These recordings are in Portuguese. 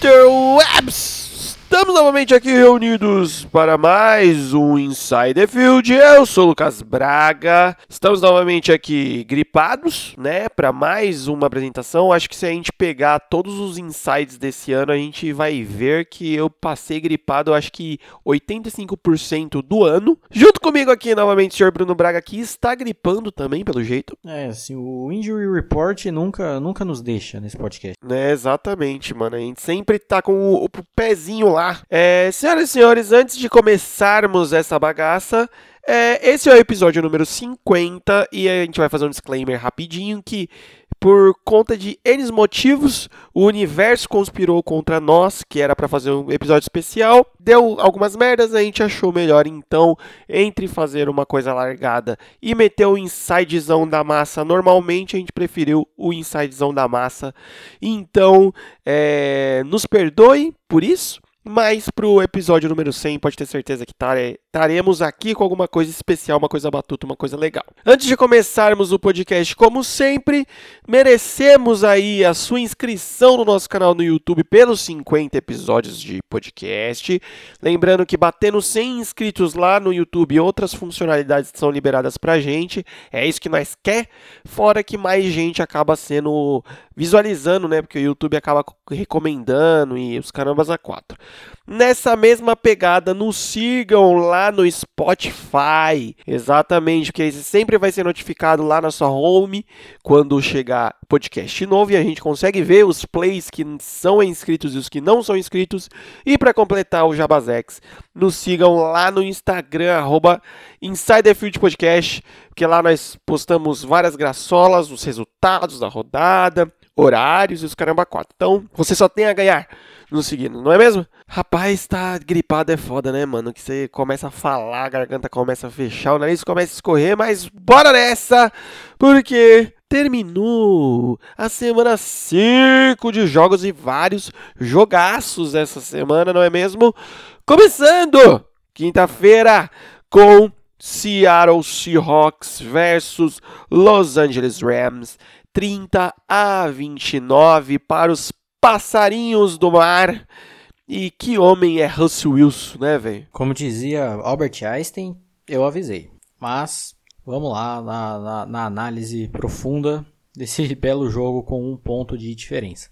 Interwebs! Estamos novamente aqui reunidos para mais um Inside the Field. Eu sou o Lucas Braga. Estamos novamente aqui gripados, né, para mais uma apresentação. Acho que se a gente pegar todos os insights desse ano, a gente vai ver que eu passei gripado, acho que 85% do ano. Junto comigo aqui novamente o senhor Bruno Braga que está gripando também, pelo jeito. É, assim, o Injury Report nunca, nunca nos deixa nesse podcast. É, exatamente, mano. A gente sempre tá com o, o pezinho lá é, senhoras e senhores, antes de começarmos essa bagaça, é, esse é o episódio número 50 e a gente vai fazer um disclaimer rapidinho que por conta de N motivos, o universo conspirou contra nós, que era para fazer um episódio especial. Deu algumas merdas, a gente achou melhor então, entre fazer uma coisa largada e meter o insidezão da massa, normalmente a gente preferiu o insidezão da massa. Então, é, nos perdoe por isso. Mas pro episódio número 100, pode ter certeza que estaremos aqui com alguma coisa especial, uma coisa batuta, uma coisa legal. Antes de começarmos o podcast, como sempre, merecemos aí a sua inscrição no nosso canal no YouTube pelos 50 episódios de podcast. Lembrando que batendo 100 inscritos lá no YouTube, outras funcionalidades são liberadas pra gente. É isso que nós quer, fora que mais gente acaba sendo visualizando, né? Porque o YouTube acaba recomendando e os carambas a quatro. Nessa mesma pegada, nos sigam lá no Spotify. Exatamente, porque você sempre vai ser notificado lá na sua home quando chegar podcast novo e a gente consegue ver os plays que são inscritos e os que não são inscritos. E para completar o Jabazex, nos sigam lá no Instagram, arroba Podcast, porque lá nós postamos várias graçolas, os resultados da rodada, horários e os caramba quatro. Então, você só tem a ganhar nos seguindo, não é mesmo? Rapaz, tá gripado é foda, né, mano? Que você começa a falar, a garganta começa a fechar, o nariz começa a escorrer, mas bora nessa! Porque terminou a semana 5 de jogos e vários jogaços essa semana, não é mesmo? Começando quinta-feira com Seattle Seahawks versus Los Angeles Rams. 30 a 29 para os passarinhos do mar. E que homem é Russell Wilson, né, velho? Como dizia Albert Einstein, eu avisei. Mas vamos lá na, na, na, análise profunda desse belo jogo com um ponto de diferença.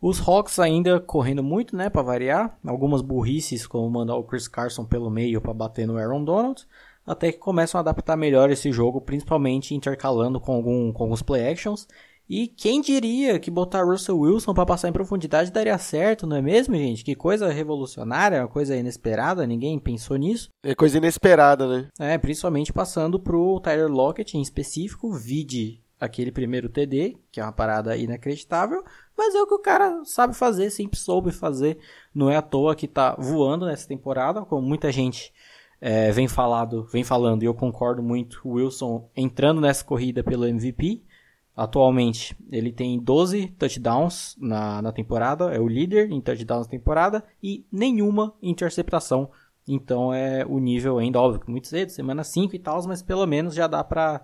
Os Hawks ainda correndo muito, né, para variar. Algumas burrices, como mandar o Chris Carson pelo meio para bater no Aaron Donald. Até que começam a adaptar melhor esse jogo, principalmente intercalando com, algum, com alguns play actions e quem diria que botar Russell Wilson para passar em profundidade daria certo, não é mesmo, gente? Que coisa revolucionária, uma coisa inesperada, ninguém pensou nisso. É coisa inesperada, né? É, principalmente passando pro Tyler Lockett em específico, vide aquele primeiro TD, que é uma parada inacreditável, mas é o que o cara sabe fazer, sempre soube fazer. Não é à toa que tá voando nessa temporada, como muita gente é, vem falado, vem falando, e eu concordo muito, o Wilson entrando nessa corrida pelo MVP. Atualmente, ele tem 12 touchdowns na, na temporada, é o líder em touchdowns na temporada e nenhuma interceptação. Então é o nível ainda, óbvio, muito cedo, semana 5 e tal, mas pelo menos já dá pra,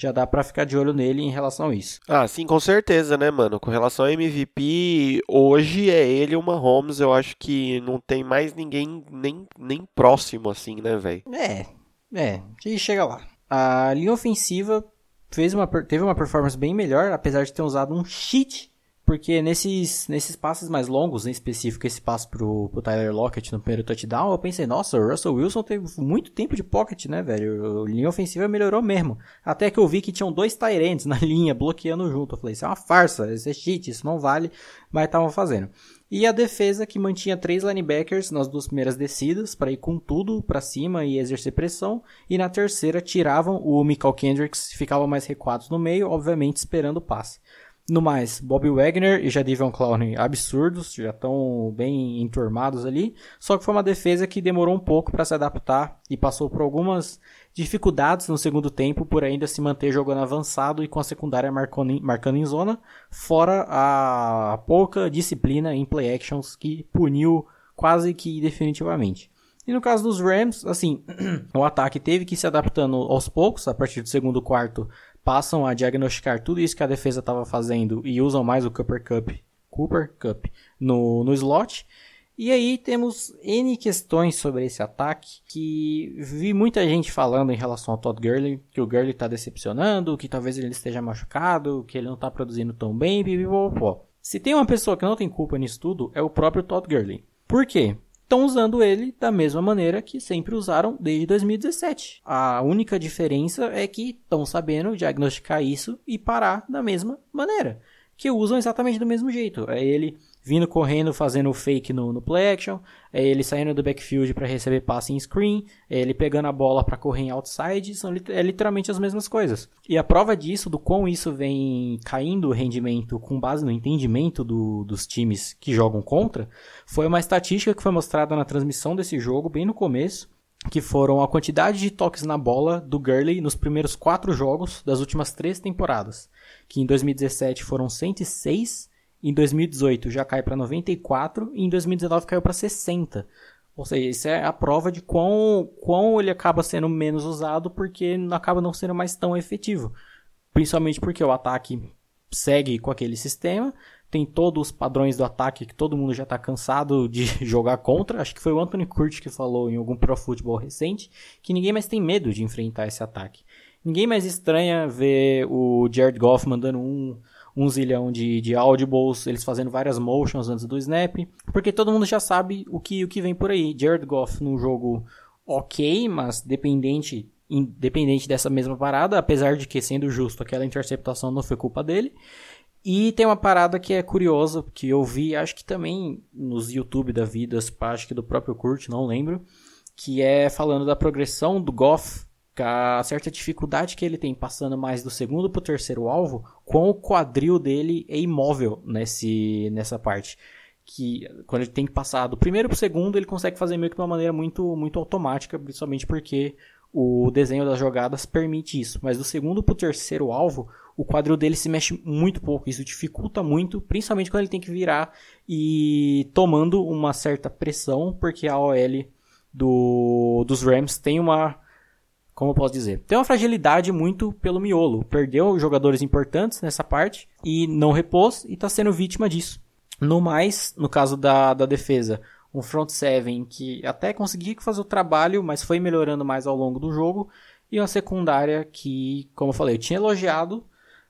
já dá pra ficar de olho nele em relação a isso. Ah, sim, com certeza, né, mano? Com relação ao MVP, hoje é ele o Mahomes, eu acho que não tem mais ninguém nem, nem próximo assim, né, velho? É, é, e chega lá. A linha ofensiva fez uma, teve uma performance bem melhor, apesar de ter usado um cheat, porque nesses, nesses passes mais longos, em específico esse passo pro, pro Tyler Lockett no primeiro touchdown, eu pensei, nossa, o Russell Wilson teve muito tempo de pocket, né, velho? A linha ofensiva melhorou mesmo. Até que eu vi que tinham dois Tyrants na linha bloqueando junto. Eu falei, isso é uma farsa, isso é cheat, isso não vale, mas estavam fazendo. E a defesa que mantinha três linebackers nas duas primeiras descidas para ir com tudo para cima e exercer pressão. E na terceira tiravam o Michael Kendricks, ficavam mais recuados no meio, obviamente esperando o passe. No mais, Bobby Wagner e Jadivion Clowney absurdos, já estão bem enturmados ali. Só que foi uma defesa que demorou um pouco para se adaptar e passou por algumas dificuldades no segundo tempo por ainda se manter jogando avançado e com a secundária marcando, marcando em zona, fora a pouca disciplina em play actions que puniu quase que definitivamente. E no caso dos Rams, assim, o ataque teve que ir se adaptando aos poucos, a partir do segundo quarto passam a diagnosticar tudo isso que a defesa estava fazendo e usam mais o Cooper Cup Cooper Cup no, no slot. E aí temos N questões sobre esse ataque que vi muita gente falando em relação ao Todd Gurley, que o Gurley está decepcionando, que talvez ele esteja machucado, que ele não está produzindo tão bem. Se tem uma pessoa que não tem culpa nisso tudo, é o próprio Todd Gurley. Por quê? Estão usando ele da mesma maneira que sempre usaram desde 2017. A única diferença é que estão sabendo diagnosticar isso e parar da mesma maneira. Que usam exatamente do mesmo jeito. É ele vindo correndo fazendo o fake no, no play action, é ele saindo do backfield para receber passe em screen, é ele pegando a bola para correr em outside, são é literalmente as mesmas coisas. E a prova disso, do quão isso vem caindo o rendimento com base no entendimento do, dos times que jogam contra, foi uma estatística que foi mostrada na transmissão desse jogo, bem no começo, que foram a quantidade de toques na bola do Gurley nos primeiros quatro jogos das últimas três temporadas, que em 2017 foram 106 em 2018 já cai para 94 e em 2019 caiu para 60. Ou seja, isso é a prova de quão, quão ele acaba sendo menos usado porque acaba não sendo mais tão efetivo. Principalmente porque o ataque segue com aquele sistema, tem todos os padrões do ataque que todo mundo já está cansado de jogar contra. Acho que foi o Anthony Curtis que falou em algum Pro Football recente que ninguém mais tem medo de enfrentar esse ataque. Ninguém mais estranha ver o Jared Goff mandando um um zilhão de, de audibles, eles fazendo várias motions antes do snap, porque todo mundo já sabe o que, o que vem por aí. Jared Goff num jogo ok, mas dependente, independente dessa mesma parada, apesar de que, sendo justo, aquela interceptação não foi culpa dele. E tem uma parada que é curiosa, que eu vi, acho que também nos YouTube da vida, acho que do próprio Kurt, não lembro, que é falando da progressão do Goff a certa dificuldade que ele tem passando mais do segundo para o terceiro alvo, com o quadril dele é imóvel nesse, nessa parte. Que quando ele tem que passar do primeiro para o segundo, ele consegue fazer meio que de uma maneira muito, muito automática, principalmente porque o desenho das jogadas permite isso. Mas do segundo para o terceiro alvo, o quadril dele se mexe muito pouco. Isso dificulta muito, principalmente quando ele tem que virar e tomando uma certa pressão, porque a OL do, dos Rams tem uma como eu posso dizer, tem uma fragilidade muito pelo miolo. Perdeu jogadores importantes nessa parte e não repôs e está sendo vítima disso. No mais, no caso da, da defesa, um front seven que até conseguia fazer o trabalho, mas foi melhorando mais ao longo do jogo, e uma secundária que, como eu falei, eu tinha elogiado,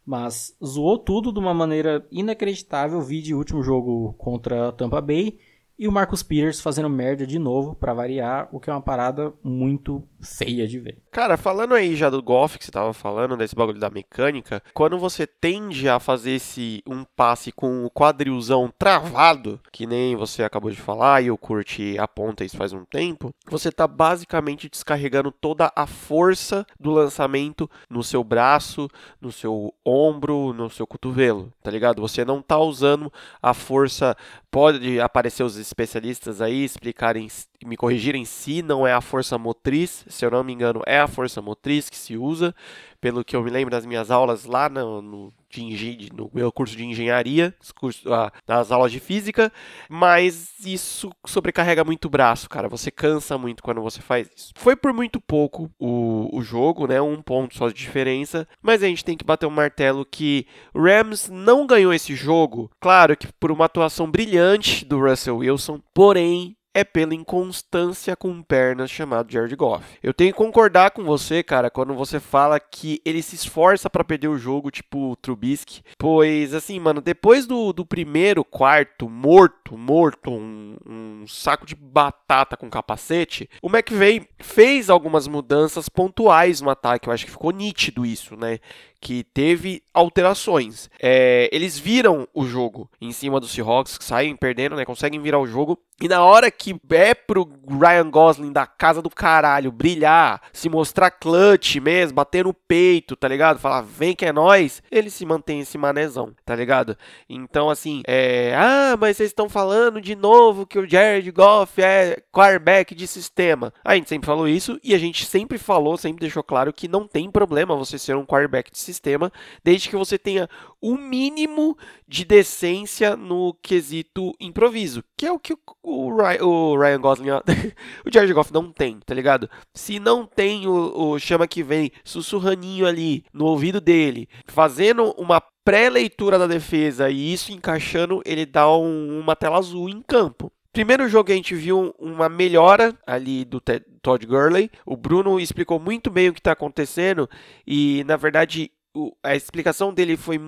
mas zoou tudo de uma maneira inacreditável. Vi de último jogo contra Tampa Bay e o Marcus Peters fazendo merda de novo, para variar, o que é uma parada muito feia de ver. Cara, falando aí já do golfe que você tava falando, desse bagulho da mecânica, quando você tende a fazer esse um passe com o quadrilzão travado, que nem você acabou de falar e o Kurt aponta isso faz um tempo, você tá basicamente descarregando toda a força do lançamento no seu braço, no seu ombro, no seu cotovelo, tá ligado? Você não tá usando a força pode aparecer os especialistas aí explicarem, me corrigirem se não é a força motriz, se eu não me engano, é a força motriz que se usa, pelo que eu me lembro das minhas aulas lá no, no, de, no meu curso de engenharia, curso, ah, nas aulas de física, mas isso sobrecarrega muito o braço, cara. Você cansa muito quando você faz isso. Foi por muito pouco o, o jogo, né? Um ponto só de diferença, mas a gente tem que bater o um martelo que Rams não ganhou esse jogo, claro que por uma atuação brilhante do Russell Wilson, porém é pela inconstância com pernas chamado Jared Goff. Eu tenho que concordar com você, cara, quando você fala que ele se esforça para perder o jogo, tipo o Trubisky. Pois, assim, mano, depois do, do primeiro quarto, morto, morto, um, um saco de batata com capacete, o McVay fez algumas mudanças pontuais no ataque. Eu acho que ficou nítido isso, né? Que teve alterações. É, eles viram o jogo em cima dos Seahawks, que saem perdendo, né? Conseguem virar o jogo. E na hora que é pro Ryan Gosling da casa do caralho brilhar, se mostrar clutch mesmo, bater no peito, tá ligado? Falar, vem que é nós, ele se mantém esse manezão, tá ligado? Então, assim, é. Ah, mas vocês estão falando de novo que o Jared Goff é quarterback de sistema. A gente sempre falou isso e a gente sempre falou, sempre deixou claro que não tem problema você ser um quarterback de sistema sistema, desde que você tenha o mínimo de decência no quesito improviso, que é o que o, Ryan, Gosling, o Jared Goff não tem, tá ligado? Se não tem o, o chama que vem sussurraninho ali no ouvido dele, fazendo uma pré-leitura da defesa e isso encaixando, ele dá um, uma tela azul em campo. Primeiro jogo a gente viu uma melhora ali do Todd Gurley. O Bruno explicou muito bem o que está acontecendo e, na verdade, a explicação dele foi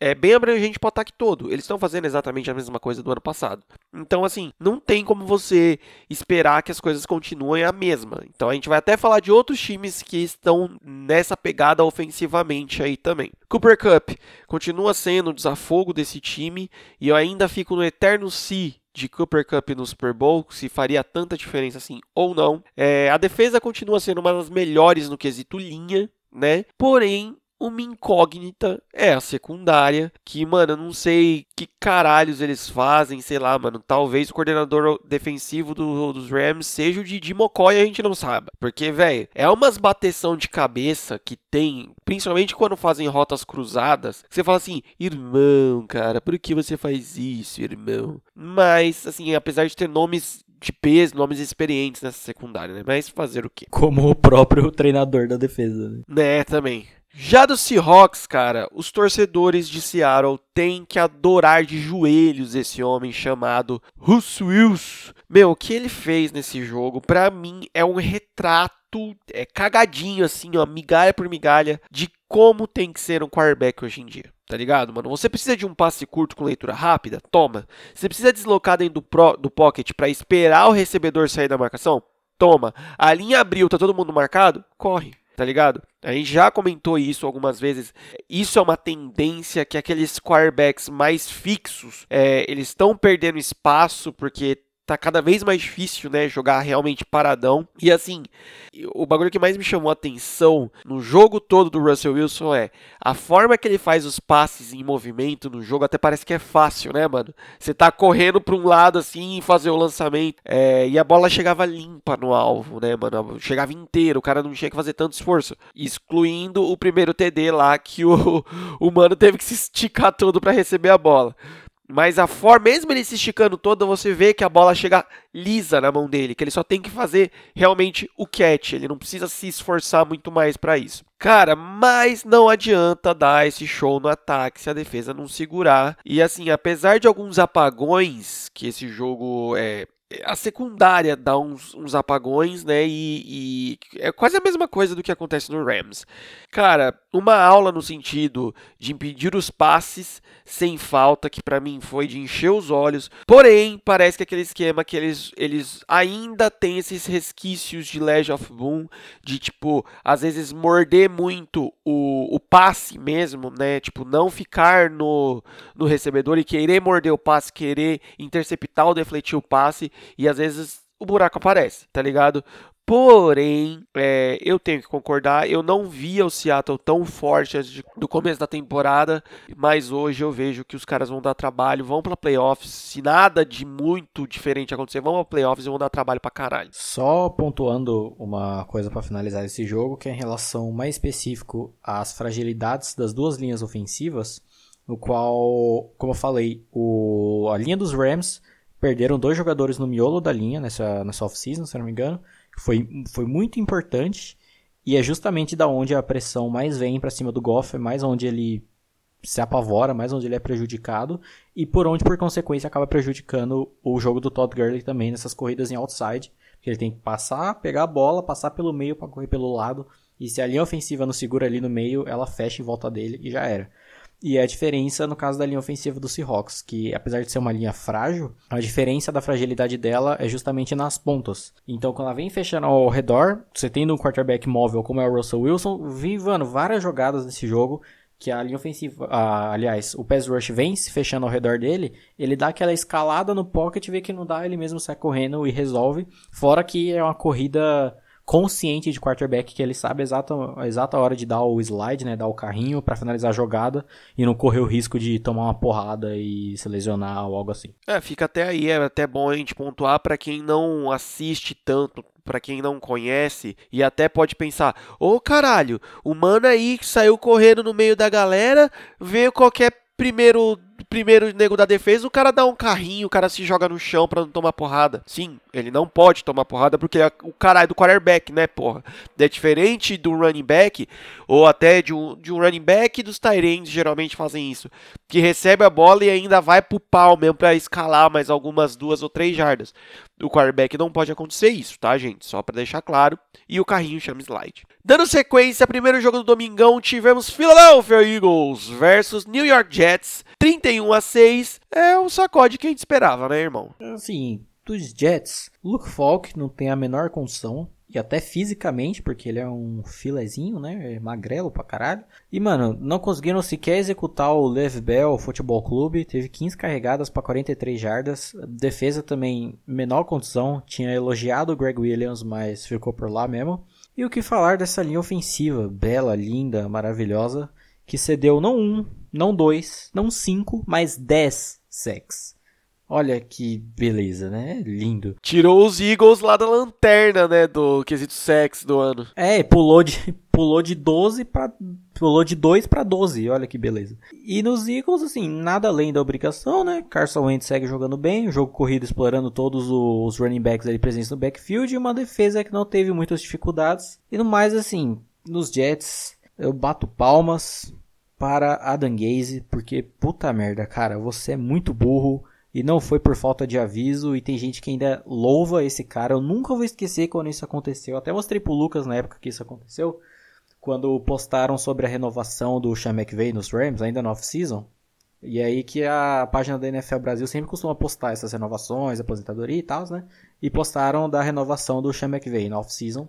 é bem abrangente para o ataque todo. Eles estão fazendo exatamente a mesma coisa do ano passado. Então, assim, não tem como você esperar que as coisas continuem a mesma. Então, a gente vai até falar de outros times que estão nessa pegada ofensivamente aí também. Cooper Cup continua sendo o desafogo desse time e eu ainda fico no eterno si de Cooper Cup no Super Bowl, se faria tanta diferença assim ou não. É, a defesa continua sendo uma das melhores no quesito linha, né? Porém, uma incógnita é a secundária, que, mano, eu não sei que caralhos eles fazem, sei lá, mano. Talvez o coordenador defensivo do, dos Rams seja o Didi Mocói, a gente não sabe. Porque, velho, é umas bateção de cabeça que tem, principalmente quando fazem rotas cruzadas, você fala assim, irmão, cara, por que você faz isso, irmão? Mas, assim, apesar de ter nomes de peso, nomes experientes nessa secundária, né? Mas fazer o quê? Como o próprio treinador da defesa, né? Né, também. Já do Seahawks, cara, os torcedores de Seattle têm que adorar de joelhos esse homem chamado Russ Wilson. Meu, o que ele fez nesse jogo, para mim, é um retrato é, cagadinho, assim, ó, migalha por migalha, de como tem que ser um quarterback hoje em dia. Tá ligado, mano? Você precisa de um passe curto com leitura rápida? Toma. Você precisa deslocar dentro do, pro, do pocket para esperar o recebedor sair da marcação? Toma. A linha abriu, tá todo mundo marcado? Corre tá ligado? A gente já comentou isso algumas vezes. Isso é uma tendência que aqueles quarterbacks mais fixos, é, eles estão perdendo espaço porque tá cada vez mais difícil, né, jogar realmente paradão. E assim, o bagulho que mais me chamou a atenção no jogo todo do Russell Wilson é a forma que ele faz os passes em movimento no jogo, até parece que é fácil, né, mano? Você tá correndo para um lado assim fazer o lançamento, é, e a bola chegava limpa no alvo, né, mano? Chegava inteiro, o cara não tinha que fazer tanto esforço, excluindo o primeiro TD lá que o, o mano teve que se esticar todo para receber a bola. Mas a forma, mesmo ele se esticando todo, você vê que a bola chega lisa na mão dele, que ele só tem que fazer realmente o catch, ele não precisa se esforçar muito mais para isso. Cara, mas não adianta dar esse show no ataque se a defesa não segurar. E assim, apesar de alguns apagões que esse jogo é, a secundária dá uns, uns apagões, né? E, e, é quase a mesma coisa do que acontece no Rams. Cara, uma aula no sentido de impedir os passes sem falta, que para mim foi de encher os olhos. Porém, parece que aquele esquema que eles, eles ainda têm esses resquícios de Legend of Boom, de tipo, às vezes morder muito o, o passe mesmo, né? Tipo, não ficar no, no recebedor e querer morder o passe, querer interceptar ou defletir o passe e às vezes o buraco aparece, tá ligado? Porém, é, eu tenho que concordar, eu não via o Seattle tão forte do começo da temporada, mas hoje eu vejo que os caras vão dar trabalho, vão para playoffs. Se nada de muito diferente acontecer, vão para playoffs e vão dar trabalho para caralho. Só pontuando uma coisa para finalizar esse jogo, que é em relação mais específico às fragilidades das duas linhas ofensivas, no qual, como eu falei, o, a linha dos Rams perderam dois jogadores no miolo da linha nessa, nessa off-season, se não me engano. Foi, foi muito importante e é justamente da onde a pressão mais vem para cima do Goff, é mais onde ele se apavora, mais onde ele é prejudicado e por onde, por consequência, acaba prejudicando o jogo do Todd Gurley também nessas corridas em outside, que ele tem que passar, pegar a bola, passar pelo meio para correr pelo lado e se a linha ofensiva não segura ali no meio, ela fecha em volta dele e já era. E a diferença no caso da linha ofensiva do Seahawks, que apesar de ser uma linha frágil, a diferença da fragilidade dela é justamente nas pontas. Então, quando ela vem fechando ao redor, você tendo um quarterback móvel como é o Russell Wilson, vi, mano, várias jogadas nesse jogo que a linha ofensiva, aliás, o pass rush vem se fechando ao redor dele, ele dá aquela escalada no pocket, vê que não dá, ele mesmo sai correndo e resolve. Fora que é uma corrida consciente de quarterback que ele sabe a exata, a exata hora de dar o slide, né, dar o carrinho para finalizar a jogada e não correr o risco de tomar uma porrada e se lesionar ou algo assim. É, fica até aí, é até bom a gente pontuar para quem não assiste tanto para quem não conhece e até pode pensar: "Ô oh, caralho, o mano aí que saiu correndo no meio da galera, veio qualquer primeiro primeiro nego da defesa, o cara dá um carrinho, o cara se joga no chão para não tomar porrada. Sim, ele não pode tomar porrada porque é o caralho do quarterback, né, porra? É diferente do running back, ou até de um, de um running back dos Tyrants, geralmente fazem isso, que recebe a bola e ainda vai pro pau mesmo pra escalar mais algumas duas ou três jardas. O quarterback não pode acontecer isso, tá, gente? Só para deixar claro. E o carrinho chama slide. Dando sequência, primeiro jogo do domingão, tivemos Philadelphia Eagles versus New York Jets, 31 a 6. É o sacode que a gente esperava, né, irmão? Assim, dos Jets, Luke Falk não tem a menor condição. E até fisicamente, porque ele é um filezinho, né? É magrelo pra caralho. E, mano, não conseguiram sequer executar o Lev Bell Futebol Clube. Teve 15 carregadas para 43 jardas. Defesa também, menor condição. Tinha elogiado o Greg Williams, mas ficou por lá mesmo. E o que falar dessa linha ofensiva, bela, linda, maravilhosa, que cedeu não um, não dois, não cinco, mas dez sacks. Olha que beleza, né? Lindo. Tirou os Eagles lá da lanterna, né? Do quesito sex do ano. É, pulou de, pulou de 12 para pulou de 2 para 12. Olha que beleza. E nos Eagles, assim, nada além da obrigação, né? Carson Wentz segue jogando bem, o jogo corrido explorando todos os running backs ali presentes no backfield e uma defesa que não teve muitas dificuldades. E no mais, assim, nos Jets, eu bato palmas para Adam Gaze, porque puta merda, cara, você é muito burro e não foi por falta de aviso, e tem gente que ainda louva esse cara. Eu nunca vou esquecer quando isso aconteceu. Até mostrei pro Lucas na época que isso aconteceu, quando postaram sobre a renovação do Sean McVay nos Rams, ainda no off-season. E aí que a página da NFL Brasil sempre costuma postar essas renovações, aposentadoria e tal, né? E postaram da renovação do Sean McVay no off-season.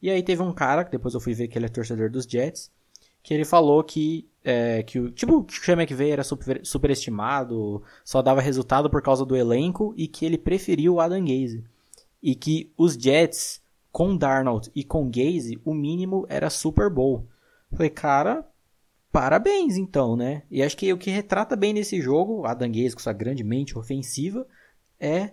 E aí teve um cara, que depois eu fui ver que ele é torcedor dos Jets, que ele falou que, é, que o, tipo, o Sean McVay era super, superestimado, só dava resultado por causa do elenco e que ele preferiu o Adam Gaze. E que os Jets, com Darnold e com Gaze, o mínimo era Super Bowl. Falei, cara, parabéns então, né? E acho que o que retrata bem nesse jogo, Adam Gaze com sua grande mente ofensiva, é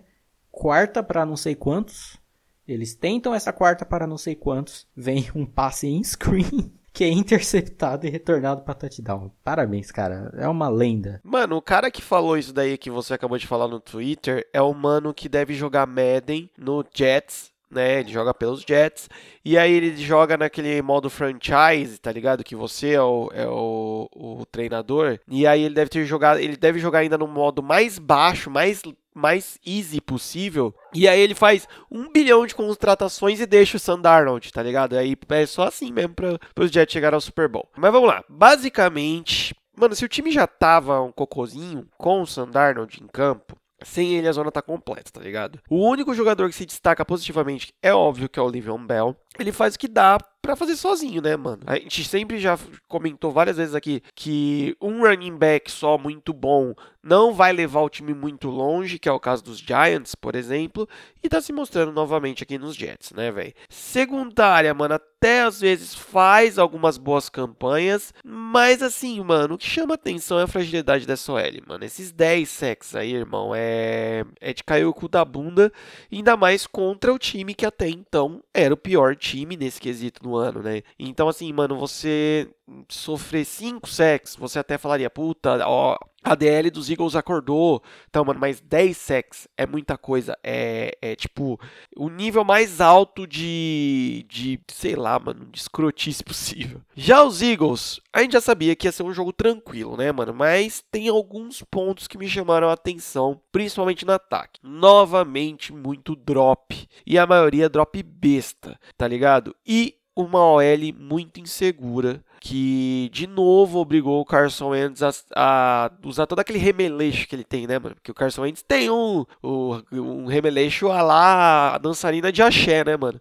quarta para não sei quantos. Eles tentam essa quarta para não sei quantos. Vem um passe em screen que é interceptado e retornado para touchdown. Parabéns, cara. É uma lenda. Mano, o cara que falou isso daí que você acabou de falar no Twitter é o mano que deve jogar Madden no Jets né? Ele joga pelos Jets. E aí ele joga naquele modo franchise, tá ligado? Que você é o, é o, o treinador. E aí ele deve ter jogado. Ele deve jogar ainda no modo mais baixo, mais mais easy possível. E aí ele faz um bilhão de contratações e deixa o Sandarnold, tá ligado? Aí é só assim mesmo para os Jets chegar ao Super Bowl. Mas vamos lá. Basicamente, mano, se o time já tava um cocôzinho com o Sandarnold em campo, sem ele a zona tá completa, tá ligado? O único jogador que se destaca positivamente é óbvio que é o Livion Bell. Ele faz o que dá para fazer sozinho, né, mano? A gente sempre já comentou várias vezes aqui que um running back só muito bom não vai levar o time muito longe, que é o caso dos Giants, por exemplo, e tá se mostrando novamente aqui nos Jets, né, velho? Secundária, mano, até às vezes faz algumas boas campanhas, mas assim, mano, o que chama atenção é a fragilidade dessa OL, mano. Esses 10 sacks aí, irmão, é é de cair o cu da bunda, ainda mais contra o time que até então era o pior time nesse quesito no ano, né? Então, assim, mano, você sofrer 5 sacks, você até falaria, puta, ó, a DL dos Eagles acordou. Então, mano, mas 10 sacks é muita coisa. É, é tipo o nível mais alto de, de, sei lá, mano, de escrotice possível. Já os Eagles, a gente já sabia que ia ser um jogo tranquilo, né, mano? Mas tem alguns pontos que me chamaram a atenção, principalmente no ataque. Novamente, muito drop. E a maioria drop besta, tá ligado? E uma OL muito insegura que de novo obrigou o Carson Wentz a, a, usar todo aquele remeleixo que ele tem, né, mano? Porque o Carson Wentz tem um, um, remeleixo a lá a dançarina de axé, né, mano?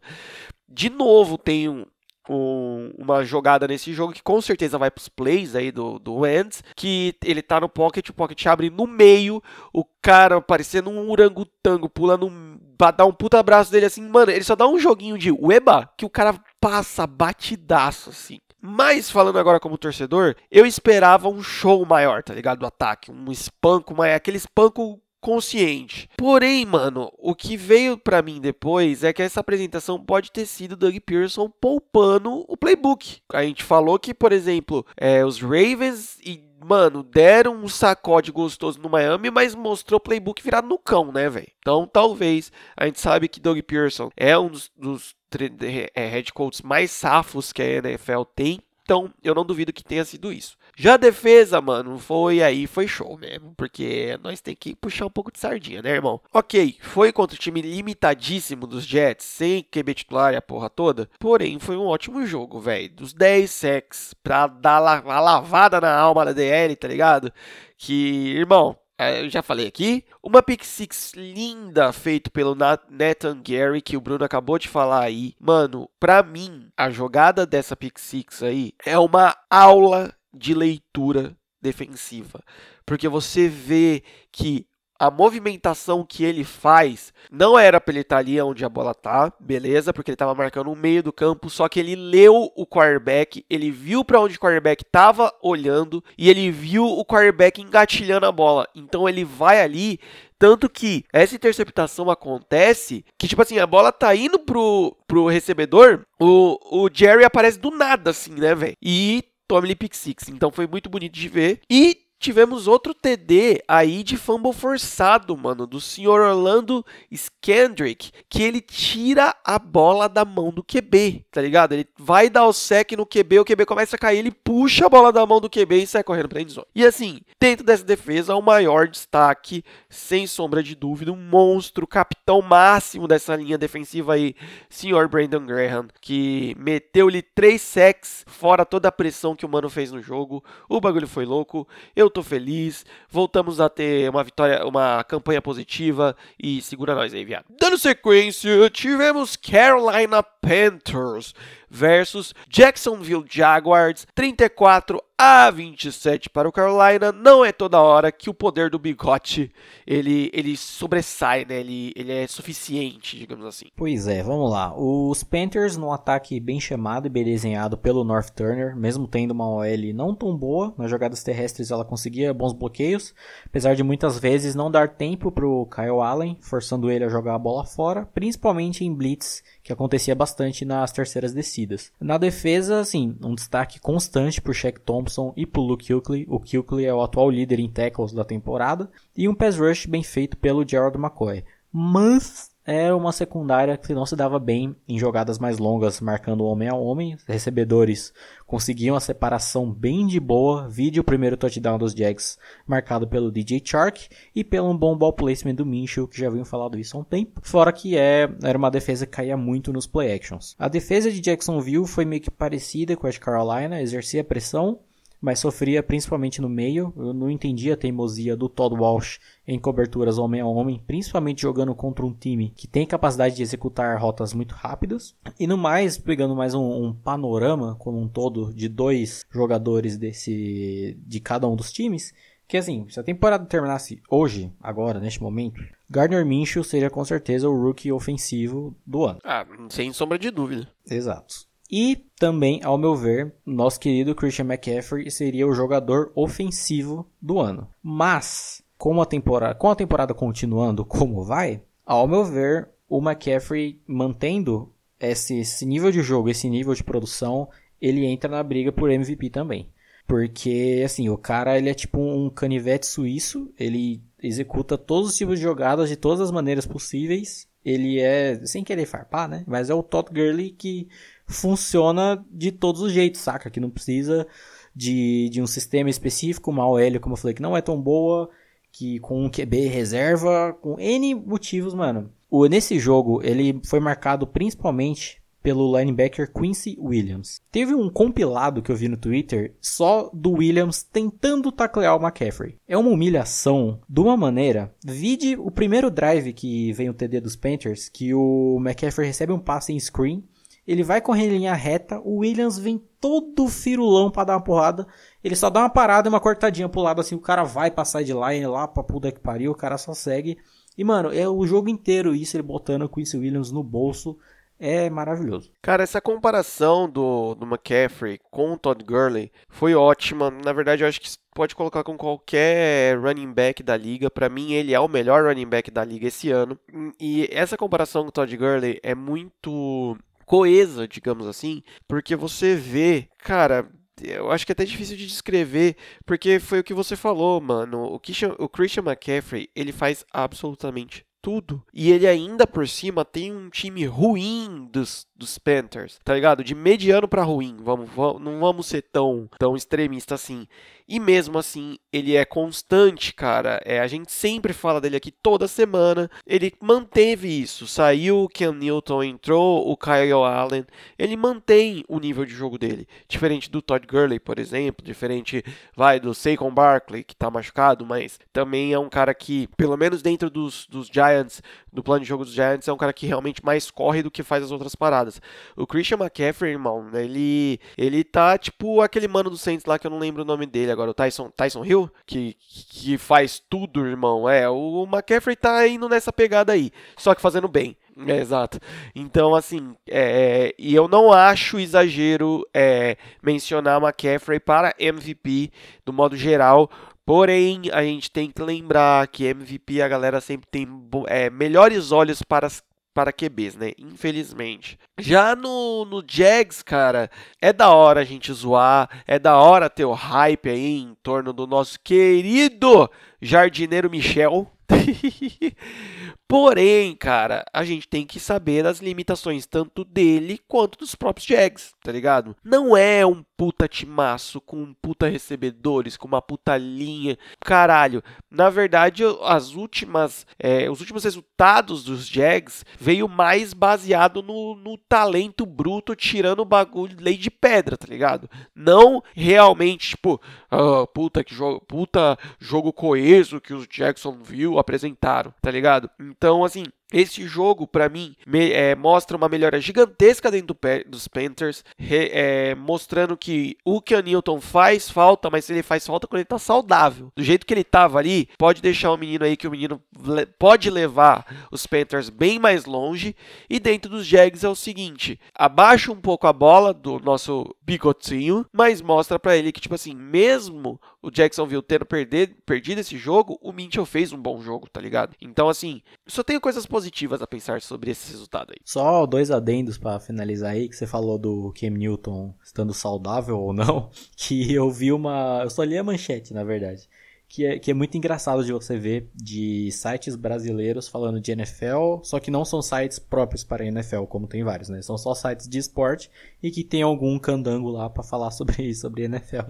De novo tem um, um, uma jogada nesse jogo que com certeza vai pros plays aí do, do Wentz, que ele tá no pocket, o pocket abre no meio, o cara parecendo um orangotango pula no dar um puta abraço dele assim, mano, ele só dá um joguinho de ueba que o cara passa batidaço assim. Mas falando agora como torcedor, eu esperava um show maior, tá ligado? Do ataque, um espanco maior, aquele espanco consciente. Porém, mano, o que veio para mim depois é que essa apresentação pode ter sido Doug Pearson poupando o playbook. A gente falou que, por exemplo, é, os Ravens e mano, deram um sacode gostoso no Miami, mas mostrou playbook virado no cão, né, velho? Então, talvez, a gente sabe que Doug Pearson é um dos, dos é, head coaches mais safos que a NFL tem, então eu não duvido que tenha sido isso. Já a defesa, mano, foi aí, foi show mesmo. Porque nós tem que puxar um pouco de sardinha, né, irmão? Ok, foi contra o time limitadíssimo dos Jets, sem QB titular e a porra toda. Porém, foi um ótimo jogo, velho. Dos 10 sacks pra dar a lavada na alma da DL, tá ligado? Que, irmão, é, eu já falei aqui. Uma pick six linda feito pelo Nathan Gary, que o Bruno acabou de falar aí. Mano, pra mim, a jogada dessa pick six aí é uma aula de leitura defensiva. Porque você vê que a movimentação que ele faz não era para ele estar tá ali onde a bola tá, beleza? Porque ele estava marcando o meio do campo, só que ele leu o quarterback, ele viu para onde o quarterback estava olhando e ele viu o quarterback engatilhando a bola. Então ele vai ali tanto que essa interceptação acontece que, tipo assim, a bola tá indo pro, pro recebedor, o, o Jerry aparece do nada, assim, né, velho? E toma ele pick six. Então foi muito bonito de ver. E tivemos outro TD aí de fumble forçado, mano, do senhor Orlando Skandrick, que ele tira a bola da mão do QB, tá ligado? Ele vai dar o sec no QB, o QB começa a cair, ele puxa a bola da mão do QB e sai correndo pra endzone. E assim, dentro dessa defesa, o maior destaque, sem sombra de dúvida, um monstro, capitão máximo dessa linha defensiva aí, senhor Brandon Graham, que meteu-lhe três sacks, fora toda a pressão que o mano fez no jogo. O bagulho foi louco. Eu tô feliz. Voltamos a ter uma vitória, uma campanha positiva e segura nós aí, viado. Dando sequência, tivemos Carolina Panthers versus Jacksonville Jaguars, 34 a 27 para o Carolina. Não é toda hora que o poder do bigote ele, ele sobressai, né? Ele, ele é suficiente, digamos assim. Pois é, vamos lá. Os Panthers no ataque bem chamado e bem desenhado pelo North Turner, mesmo tendo uma OL não tão boa, nas jogadas terrestres ela conseguia bons bloqueios, apesar de muitas vezes não dar tempo para o Kyle Allen, forçando ele a jogar a bola fora, principalmente em blitz, que acontecia bastante nas terceiras descidas. Na defesa, assim, um destaque constante por Shaq Thompson e por Luke Kuechly. O Kuechly é o atual líder em tackles da temporada. E um pass rush bem feito pelo Gerald McCoy. Mas era uma secundária que não se dava bem em jogadas mais longas, marcando homem a homem. Recebedores conseguiam a separação bem de boa, vide o primeiro touchdown dos Jags, marcado pelo DJ Chark, e pelo bom ball placement do Minshew, que já vinham falado isso há um tempo. Fora que é, era uma defesa que caía muito nos play actions. A defesa de Jacksonville foi meio que parecida com a de Carolina, exercia pressão, mas sofria principalmente no meio. Eu não entendia a teimosia do Todd Walsh em coberturas homem a homem, principalmente jogando contra um time que tem capacidade de executar rotas muito rápidas. E no mais, pegando mais um, um panorama como um todo de dois jogadores desse de cada um dos times, que assim, se a temporada terminasse hoje, agora, neste momento, Gardner Minshew seria com certeza o rookie ofensivo do ano. Ah, sem sombra de dúvida. Exato. E também, ao meu ver, nosso querido Christian McCaffrey seria o jogador ofensivo do ano. Mas, com a temporada, com a temporada continuando como vai, ao meu ver, o McCaffrey mantendo esse, esse nível de jogo, esse nível de produção, ele entra na briga por MVP também. Porque, assim, o cara, ele é tipo um canivete suíço, ele executa todos os tipos de jogadas de todas as maneiras possíveis. Ele é, sem querer farpar, né? Mas é o Todd Gurley que funciona de todos os jeitos, saca? Que não precisa de, de um sistema específico, uma OL, como eu falei, que não é tão boa, que com um QB reserva, com N motivos, mano. O, nesse jogo, ele foi marcado principalmente pelo linebacker Quincy Williams. Teve um compilado que eu vi no Twitter só do Williams tentando taclear o McCaffrey. É uma humilhação de uma maneira. Vide o primeiro drive que vem o TD dos Panthers, que o McCaffrey recebe um passe em screen ele vai correr em linha reta, o Williams vem todo firulão para dar uma porrada. Ele só dá uma parada e uma cortadinha pro lado assim, o cara vai passar de line lá pra puta que pariu, o cara só segue. E mano, é o jogo inteiro isso, ele botando o Quincy Williams no bolso. É maravilhoso. Cara, essa comparação do, do McCaffrey com o Todd Gurley foi ótima. Na verdade, eu acho que pode colocar com qualquer running back da liga. Para mim, ele é o melhor running back da liga esse ano. E essa comparação com o Todd Gurley é muito coesa, digamos assim, porque você vê, cara, eu acho que é até difícil de descrever, porque foi o que você falou, mano. O Christian, o Christian McCaffrey, ele faz absolutamente tudo. E ele ainda por cima tem um time ruim dos, dos Panthers, tá ligado? De mediano para ruim. Vamos, vamos, não vamos ser tão, tão extremista assim. E mesmo assim, ele é constante, cara. É, a gente sempre fala dele aqui toda semana. Ele manteve isso. Saiu o Ken Newton, entrou o Kyle Allen. Ele mantém o nível de jogo dele. Diferente do Todd Gurley, por exemplo. Diferente, vai, do Saquon Barkley, que tá machucado. Mas também é um cara que, pelo menos dentro dos, dos Giants, do plano de jogo dos Giants, é um cara que realmente mais corre do que faz as outras paradas. O Christian McCaffrey, irmão, ele, ele tá tipo aquele mano do Saints lá que eu não lembro o nome dele agora, o Tyson, Tyson Hill, que, que faz tudo, irmão. É, o McCaffrey tá indo nessa pegada aí, só que fazendo bem. É, exato. Então, assim, é, é e eu não acho exagero é, mencionar McCaffrey para MVP do modo geral. Porém, a gente tem que lembrar que MVP a galera sempre tem é, melhores olhos para as para QBs, né? Infelizmente. Já no, no Jags, cara, é da hora a gente zoar, é da hora ter o hype aí em torno do nosso querido jardineiro Michel. Porém, cara, a gente tem que saber das limitações tanto dele quanto dos próprios Jags, tá ligado? Não é um puta timaço com puta recebedores, com uma puta linha. Caralho, na verdade, as últimas, é, os últimos resultados dos Jags veio mais baseado no, no talento bruto, tirando o bagulho lei de pedra, tá ligado? Não realmente, tipo, oh, puta que jogo, puta jogo coeso que os Jacksonville apresentaram, tá ligado? Então, assim, esse jogo, para mim, me, é, mostra uma melhora gigantesca dentro do, dos Panthers, re, é, mostrando que o Ken Newton faz falta, mas ele faz falta quando ele tá saudável. Do jeito que ele tava ali, pode deixar o menino aí que o menino le, pode levar os Panthers bem mais longe. E dentro dos Jags é o seguinte: abaixa um pouco a bola do nosso bigotinho, mas mostra para ele que, tipo assim, mesmo o Jacksonville tendo perder, perdido esse jogo, o Mitchell fez um bom jogo, tá ligado? Então, assim, só tenho coisas positivas a pensar sobre esse resultado aí. Só dois adendos para finalizar aí, que você falou do Cam Newton estando saudável ou não, que eu vi uma... Eu só li a manchete, na verdade. Que é, que é muito engraçado de você ver de sites brasileiros falando de NFL, só que não são sites próprios para a NFL, como tem vários, né? São só sites de esporte e que tem algum candango lá para falar sobre sobre NFL.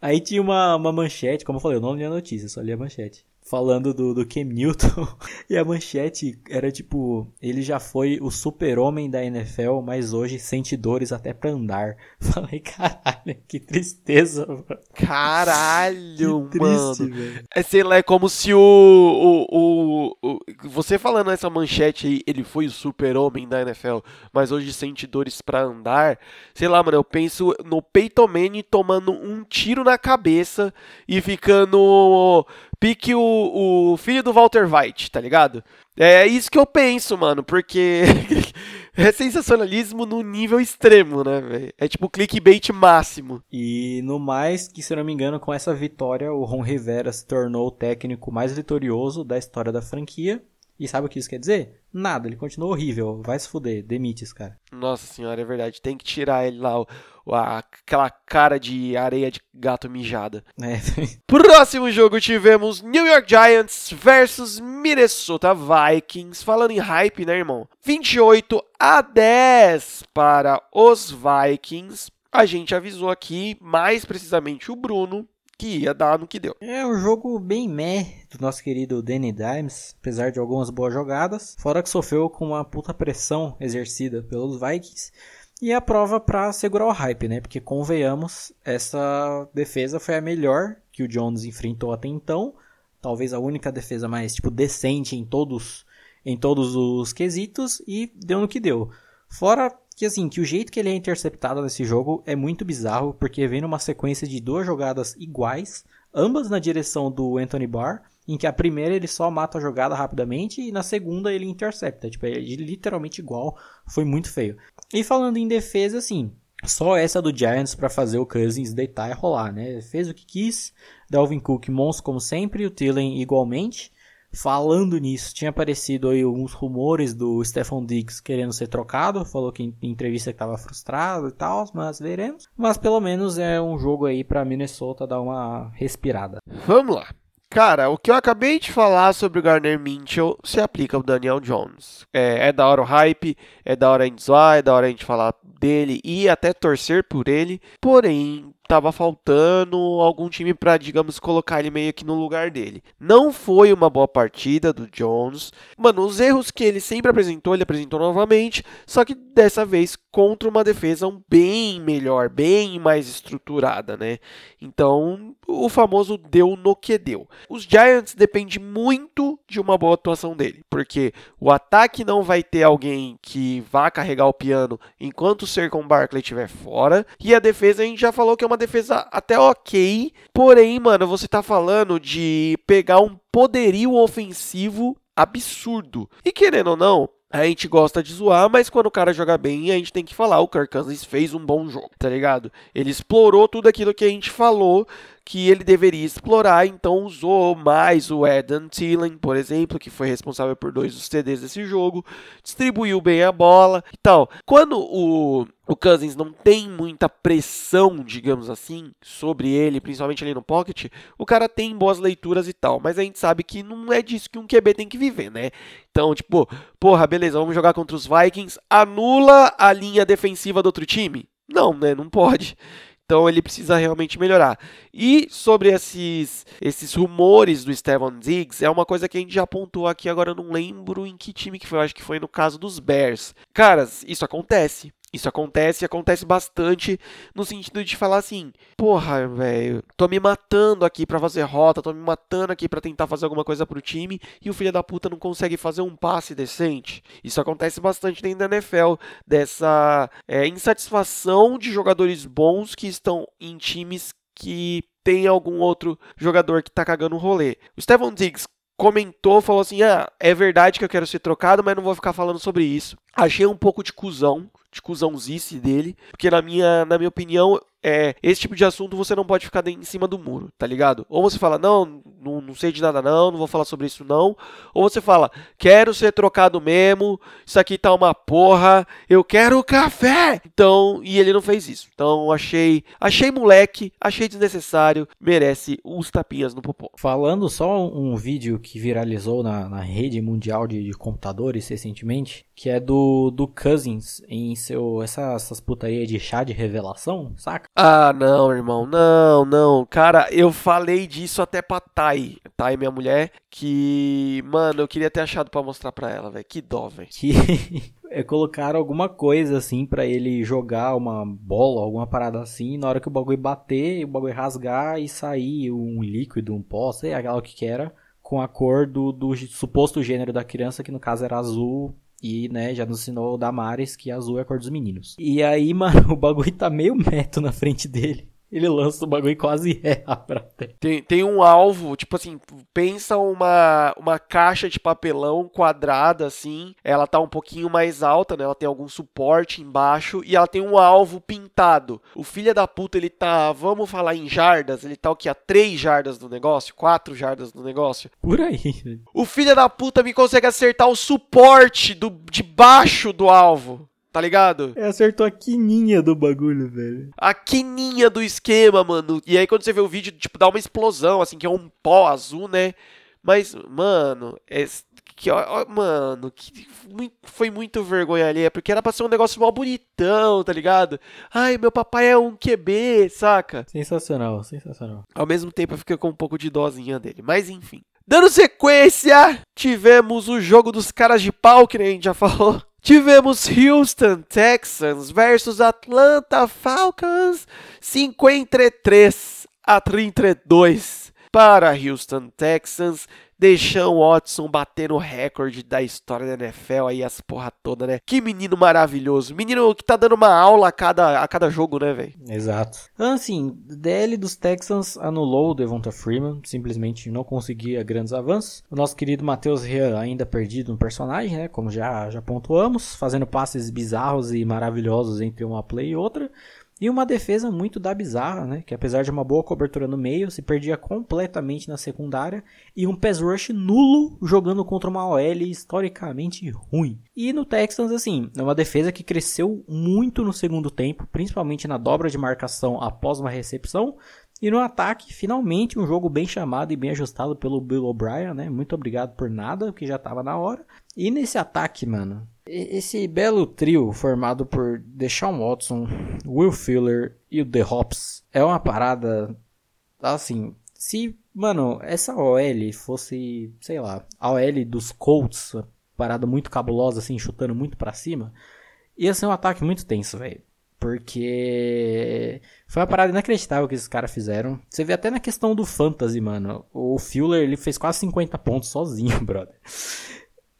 Aí tinha uma, uma manchete, como eu falei, eu não li a notícia, só li a manchete falando do, do Cam Newton. e a manchete era tipo: ele já foi o super-homem da NFL, mas hoje sente dores até pra andar. Falei, caralho, que tristeza, mano. Caralho, que triste, mano. É, sei lá, é como se o, o, o, o. Você falando essa manchete aí, ele foi o super-homem da NFL, mas hoje sente dores pra andar. Sei lá, mano, eu penso no Peyton Manning tomando um tiro na cabeça e ficando pique o, o filho do Walter White, tá ligado? É isso que eu penso, mano, porque é sensacionalismo no nível extremo, né, velho? É tipo clickbait máximo. E no mais, que se não me engano, com essa vitória, o Ron Rivera se tornou o técnico mais vitorioso da história da franquia. E sabe o que isso quer dizer? Nada, ele continua horrível. Vai se fuder, demite esse cara. Nossa senhora, é verdade. Tem que tirar ele lá, o, a, aquela cara de areia de gato mijada. É. Próximo jogo tivemos New York Giants versus Minnesota Vikings. Falando em hype, né, irmão? 28 a 10 para os Vikings. A gente avisou aqui, mais precisamente o Bruno, que ia dar no que deu. É um jogo bem meh do nosso querido Danny Dimes, apesar de algumas boas jogadas, fora que sofreu com uma puta pressão exercida pelos Vikings. E a prova para segurar o hype, né? Porque convenhamos, essa defesa foi a melhor que o Jones enfrentou até então. Talvez a única defesa mais tipo decente em todos em todos os quesitos e deu no que deu. Fora que assim, que o jeito que ele é interceptado nesse jogo é muito bizarro, porque vem numa sequência de duas jogadas iguais, ambas na direção do Anthony Barr, em que a primeira ele só mata a jogada rapidamente e na segunda ele intercepta, tipo, é literalmente igual, foi muito feio. E falando em defesa, assim, só essa do Giants para fazer o Cousins deitar e rolar, né? Fez o que quis, Dalvin Cook monstro como sempre, o Thielen igualmente. Falando nisso, tinha aparecido aí alguns rumores do Stephon Diggs querendo ser trocado. Falou que em entrevista que estava frustrado e tal, mas veremos. Mas pelo menos é um jogo aí para Minnesota dar uma respirada. Vamos lá. Cara, o que eu acabei de falar sobre o Garner Mitchell se aplica ao Daniel Jones. É, é da hora o hype, é da hora a gente zoar, é da hora a gente falar dele e até torcer por ele. Porém, tava faltando algum time para, digamos, colocar ele meio que no lugar dele. Não foi uma boa partida do Jones. Mano, os erros que ele sempre apresentou, ele apresentou novamente, só que dessa vez contra uma defesa bem melhor, bem mais estruturada, né? Então, o famoso deu no que deu. Os Giants dependem muito de uma boa atuação dele, porque o ataque não vai ter alguém que vá carregar o piano enquanto o Sercon Barkley estiver fora, e a defesa a gente já falou que é uma defesa até ok, porém, mano, você tá falando de pegar um poderio ofensivo absurdo. E querendo ou não, a gente gosta de zoar, mas quando o cara joga bem, a gente tem que falar, o Kirk Cousins fez um bom jogo, tá ligado? Ele explorou tudo aquilo que a gente falou que ele deveria explorar, então usou mais o Adam Thielen, por exemplo, que foi responsável por dois dos TDs desse jogo, distribuiu bem a bola e tal. Quando o, o Cousins não tem muita pressão, digamos assim, sobre ele, principalmente ali no pocket, o cara tem boas leituras e tal, mas a gente sabe que não é disso que um QB tem que viver, né? Então, tipo, porra, beleza, vamos jogar contra os Vikings, anula a linha defensiva do outro time? Não, né? Não pode. Então ele precisa realmente melhorar. E sobre esses, esses rumores do Stevan Diggs, é uma coisa que a gente já apontou aqui, agora eu não lembro em que time que foi, acho que foi no caso dos Bears. Caras, isso acontece. Isso acontece e acontece bastante no sentido de falar assim: porra, velho, tô me matando aqui para fazer rota, tô me matando aqui para tentar fazer alguma coisa pro time e o filho da puta não consegue fazer um passe decente. Isso acontece bastante dentro da NFL, dessa é, insatisfação de jogadores bons que estão em times que tem algum outro jogador que tá cagando o rolê. O Steven Diggs comentou, falou assim: ah, é verdade que eu quero ser trocado, mas não vou ficar falando sobre isso. Achei um pouco de cuzão de cuzãozice dele, porque na minha, na minha opinião, é, esse tipo de assunto você não pode ficar em cima do muro, tá ligado? Ou você fala, não, não, não, sei de nada não, não vou falar sobre isso não. Ou você fala, quero ser trocado mesmo, isso aqui tá uma porra, eu quero café! Então, e ele não fez isso. Então, achei, achei moleque, achei desnecessário, merece uns tapinhas no popô. Falando só um vídeo que viralizou na, na rede mundial de, de computadores recentemente, que é do, do Cousins em seu, essa, essas putarias de chá de revelação, saca? Ah, não, irmão, não, não. Cara, eu falei disso até pra Thay, Thay, minha mulher, que, mano, eu queria ter achado para mostrar pra ela, velho. Que dó, velho. Que é, colocaram alguma coisa assim para ele jogar uma bola, alguma parada assim, e na hora que o bagulho bater, o bagulho rasgar e sair um líquido, um pó, sei lá o que que era, com a cor do, do suposto gênero da criança, que no caso era azul e, né, já nos ensinou o Damares que azul é a cor dos meninos. E aí, mano, o bagulho tá meio meto na frente dele. Ele lança o bagulho e quase erra pra terra. Tem, tem um alvo, tipo assim, pensa uma, uma caixa de papelão quadrada, assim. Ela tá um pouquinho mais alta, né? Ela tem algum suporte embaixo e ela tem um alvo pintado. O filho da puta, ele tá, vamos falar em jardas, ele tá o que? A 3 jardas do negócio? 4 jardas do negócio? Por aí. O filho da puta me consegue acertar o suporte do, de baixo do alvo. Tá ligado? É, acertou a quininha do bagulho, velho. A quininha do esquema, mano. E aí quando você vê o vídeo, tipo, dá uma explosão, assim, que é um pó azul, né? Mas, mano, é, que, ó, mano, que foi muito vergonha ali, porque era pra ser um negócio mal bonitão, tá ligado? Ai, meu papai é um QB, saca? Sensacional, sensacional. Ao mesmo tempo eu fiquei com um pouco de dozinha dele, mas enfim. Dando sequência, tivemos o jogo dos caras de pau, que nem a gente já falou. Tivemos Houston Texans versus Atlanta Falcons 53 a 32 para Houston Texans. Deixão Watson batendo o recorde da história da NFL aí, as porra toda, né? Que menino maravilhoso. Menino que tá dando uma aula a cada, a cada jogo, né, velho? Exato. Assim, DL dos Texans anulou o Devonta Freeman, simplesmente não conseguia grandes avanços. O nosso querido Matheus Ria ainda perdido no personagem, né? Como já, já pontuamos, fazendo passes bizarros e maravilhosos entre uma play e outra. E uma defesa muito da bizarra, né? Que apesar de uma boa cobertura no meio, se perdia completamente na secundária. E um pass rush nulo jogando contra uma OL historicamente ruim. E no Texans, assim, é uma defesa que cresceu muito no segundo tempo, principalmente na dobra de marcação após uma recepção. E no ataque, finalmente, um jogo bem chamado e bem ajustado pelo Bill O'Brien, né? Muito obrigado por nada, que já estava na hora. E nesse ataque, mano, esse belo trio formado por Deshaun Watson, Will Fuller e o The Hops é uma parada assim. Se, mano, essa OL fosse, sei lá, a OL dos Colts, parada muito cabulosa, assim, chutando muito para cima, ia ser um ataque muito tenso, velho. Porque foi uma parada inacreditável que esses caras fizeram. Você vê até na questão do fantasy, mano. O Fuller, ele fez quase 50 pontos sozinho, brother.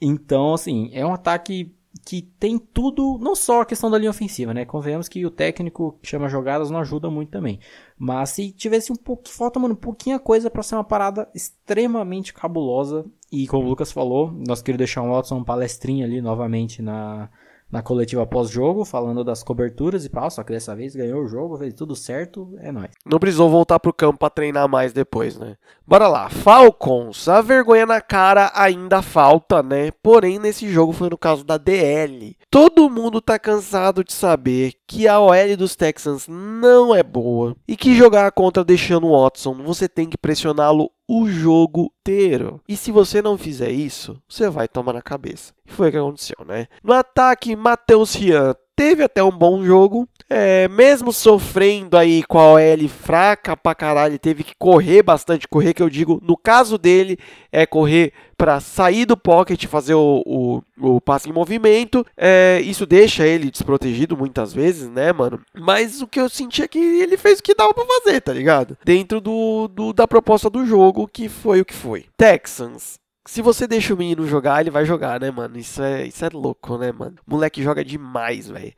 Então, assim, é um ataque que tem tudo, não só a questão da linha ofensiva, né? Convenhamos que o técnico que chama jogadas não ajuda muito também. Mas se tivesse um pouco, falta, mano, um pouquinho coisa para ser uma parada extremamente cabulosa. E como o Lucas falou, nós queríamos deixar um Watson palestrinha ali novamente na, na coletiva pós-jogo, falando das coberturas e tal, só que dessa vez ganhou o jogo, fez tudo certo, é nóis. Não precisou voltar pro campo para treinar mais depois, né? Bora lá, Falcons, a vergonha na cara ainda falta, né? Porém, nesse jogo foi no caso da DL. Todo mundo tá cansado de saber que a OL dos Texans não é boa e que jogar contra deixando o Watson, você tem que pressioná-lo o jogo inteiro. E se você não fizer isso, você vai tomar na cabeça. E foi o que aconteceu, né? No ataque, Matheus Rian teve até um bom jogo. É, mesmo sofrendo aí com a OL fraca pra caralho, teve que correr bastante. Correr, que eu digo, no caso dele, é correr para sair do pocket, fazer o, o, o passe em movimento. É, isso deixa ele desprotegido muitas vezes, né, mano? Mas o que eu senti é que ele fez o que dava pra fazer, tá ligado? Dentro do, do da proposta do jogo, que foi o que foi. Texans se você deixa o menino jogar, ele vai jogar, né, mano? Isso é, isso é louco, né, mano? O moleque joga demais, velho.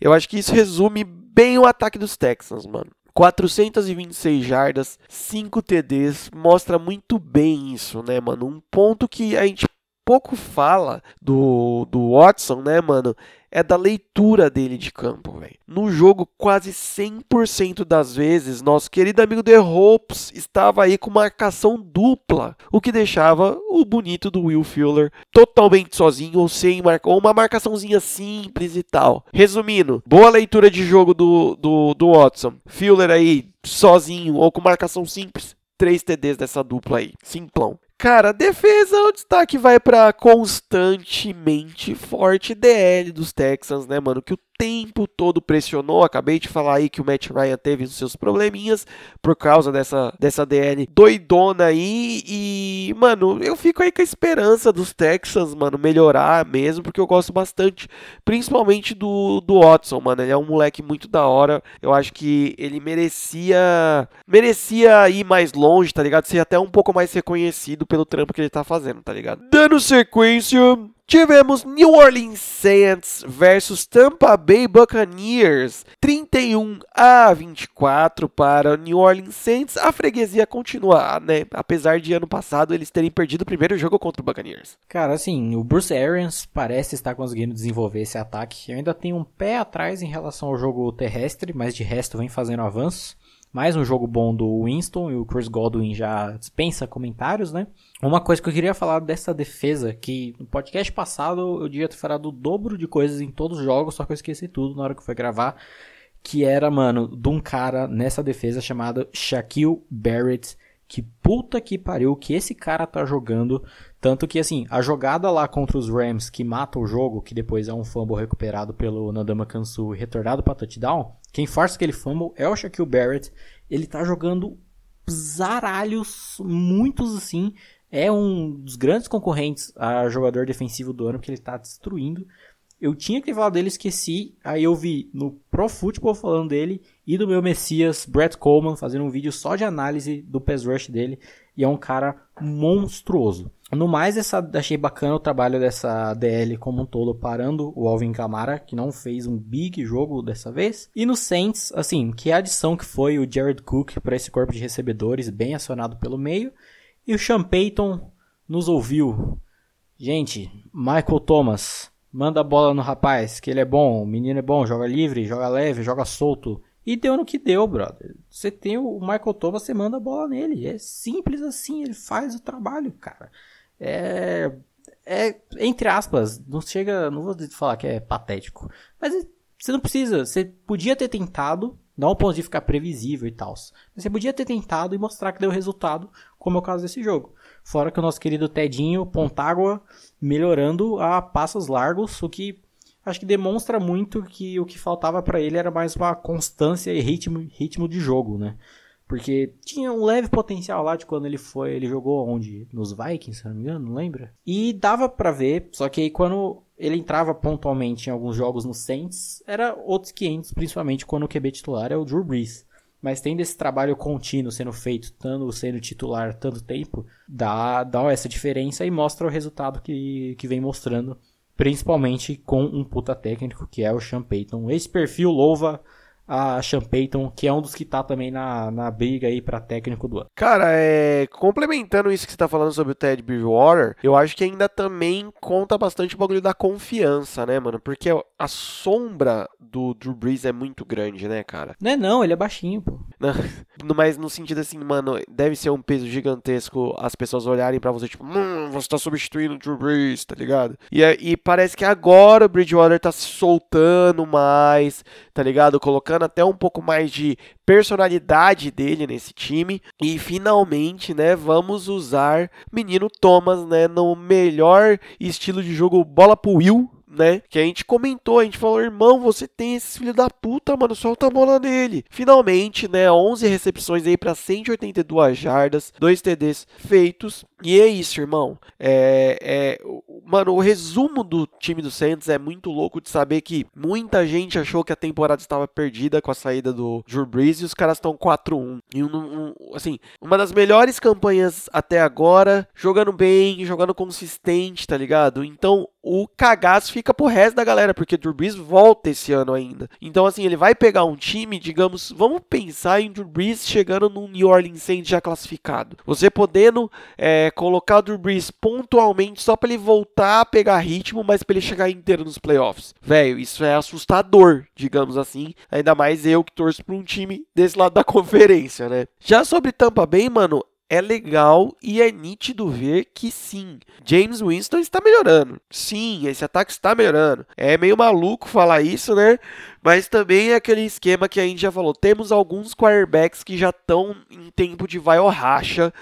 Eu acho que isso resume bem o ataque dos Texans, mano. 426 jardas, 5 TDs, mostra muito bem isso, né, mano? Um ponto que a gente pouco fala do, do Watson, né, mano? É da leitura dele de campo, velho. No jogo, quase 100% das vezes, nosso querido amigo The Hopes estava aí com marcação dupla, o que deixava o bonito do Will Fuller totalmente sozinho ou sem marcar, ou uma marcaçãozinha simples e tal. Resumindo, boa leitura de jogo do, do, do Watson. Fuller aí sozinho ou com marcação simples, 3 TDs dessa dupla aí. Simplão. Cara, defesa, o destaque vai para constantemente forte DL dos Texans, né, mano? Que o tempo todo pressionou. Acabei de falar aí que o Matt Ryan teve os seus probleminhas por causa dessa, dessa DL doidona aí. E, mano, eu fico aí com a esperança dos Texans, mano, melhorar mesmo, porque eu gosto bastante, principalmente do, do Watson, mano. Ele é um moleque muito da hora. Eu acho que ele merecia merecia ir mais longe, tá ligado? Ser até um pouco mais reconhecido pelo trampo que ele tá fazendo, tá ligado? Dando sequência, Tivemos New Orleans Saints versus Tampa Bay Buccaneers, 31 a 24 para New Orleans Saints. A freguesia continua, né? Apesar de ano passado eles terem perdido o primeiro jogo contra o Buccaneers. Cara, assim, o Bruce Arians parece estar conseguindo desenvolver esse ataque. Eu ainda tenho um pé atrás em relação ao jogo terrestre, mas de resto vem fazendo avanços. Mais um jogo bom do Winston e o Chris Godwin já dispensa comentários, né? Uma coisa que eu queria falar dessa defesa, que no podcast passado eu devia ter falado o dobro de coisas em todos os jogos, só que eu esqueci tudo na hora que foi gravar, que era, mano, de um cara nessa defesa chamado Shaquille Barrett, que puta que pariu que esse cara tá jogando. Tanto que, assim, a jogada lá contra os Rams que mata o jogo, que depois é um fumble recuperado pelo Nadama Kansu e retornado para touchdown, quem força aquele fumble é o Shaquille Barrett. Ele tá jogando zaralhos, muitos assim. É um dos grandes concorrentes a jogador defensivo do ano, porque ele tá destruindo. Eu tinha que falar dele, esqueci. Aí eu vi no Pro Football falando dele e do meu Messias, Brett Coleman, fazendo um vídeo só de análise do pass rush dele. E é um cara monstruoso. No mais, essa, achei bacana o trabalho dessa DL como um todo, parando o Alvin Kamara, que não fez um big jogo dessa vez. E no Saints, assim, que adição que foi o Jared Cook para esse corpo de recebedores, bem acionado pelo meio. E o Sean Payton nos ouviu. Gente, Michael Thomas, Manda a bola no rapaz, que ele é bom, o menino é bom, joga livre, joga leve, joga solto. E deu no que deu, brother. Você tem o Michael Thomas, você manda a bola nele. É simples assim, ele faz o trabalho, cara. É. É, entre aspas, não chega. Não vou falar que é patético. Mas você não precisa. Você podia ter tentado, não ao ponto de ficar previsível e tal. Mas você podia ter tentado e mostrar que deu resultado, como é o caso desse jogo. Fora que o nosso querido Tedinho Pontágua melhorando a passos largos, o que acho que demonstra muito que o que faltava para ele era mais uma constância e ritmo, ritmo de jogo, né? Porque tinha um leve potencial lá de quando ele foi, ele jogou onde? Nos Vikings, se não me engano, não lembra? E dava para ver, só que aí quando ele entrava pontualmente em alguns jogos no Saints, era outros 500, principalmente quando o QB titular é o Drew Brees. Mas tendo esse trabalho contínuo sendo feito, tanto sendo titular tanto tempo, dá, dá essa diferença e mostra o resultado que, que vem mostrando principalmente com um puta técnico que é o Sean Payton. Esse perfil louva a Sean Payton, que é um dos que tá também na, na briga aí para técnico do ano. Cara, é, complementando isso que você tá falando sobre o Ted Bridgewater, eu acho que ainda também conta bastante o bagulho da confiança, né, mano? Porque a sombra do Drew Brees é muito grande, né, cara? Não é não, ele é baixinho, pô. Mas no sentido assim, mano, deve ser um peso gigantesco as pessoas olharem para você, tipo, hum, você tá substituindo o Drew Brees, tá ligado? E, e parece que agora o Bridgewater tá se soltando mais, tá ligado? Colocando colocando até um pouco mais de personalidade dele nesse time. E finalmente, né, vamos usar menino Thomas, né, no melhor estilo de jogo bola pro Will, né? Que a gente comentou, a gente falou, irmão, você tem esse filho da puta, mano, solta a bola nele. Finalmente, né? 11 recepções aí para 182 jardas, 2 TDs feitos. E é isso, irmão. É, é, mano, o resumo do time do Saints é muito louco de saber que muita gente achou que a temporada estava perdida com a saída do Drew Brees e os caras estão 4-1. E um, um, assim, uma das melhores campanhas até agora, jogando bem, jogando consistente, tá ligado? Então, o cagaço fica pro resto da galera, porque Drew Brees volta esse ano ainda. Então, assim, ele vai pegar um time, digamos, vamos pensar em Drew Brees chegando no New Orleans Saints já classificado. Você podendo é, colocar o Drew Brees pontualmente só para ele voltar a pegar ritmo, mas para ele chegar inteiro nos playoffs. Velho, isso é assustador, digamos assim. Ainda mais eu que torço para um time desse lado da conferência, né? Já sobre Tampa Bay, mano, é legal e é nítido ver que sim, James Winston está melhorando. Sim, esse ataque está melhorando. É meio maluco falar isso, né? Mas também é aquele esquema que a gente já falou. Temos alguns quarterbacks que já estão em tempo de vai ou racha.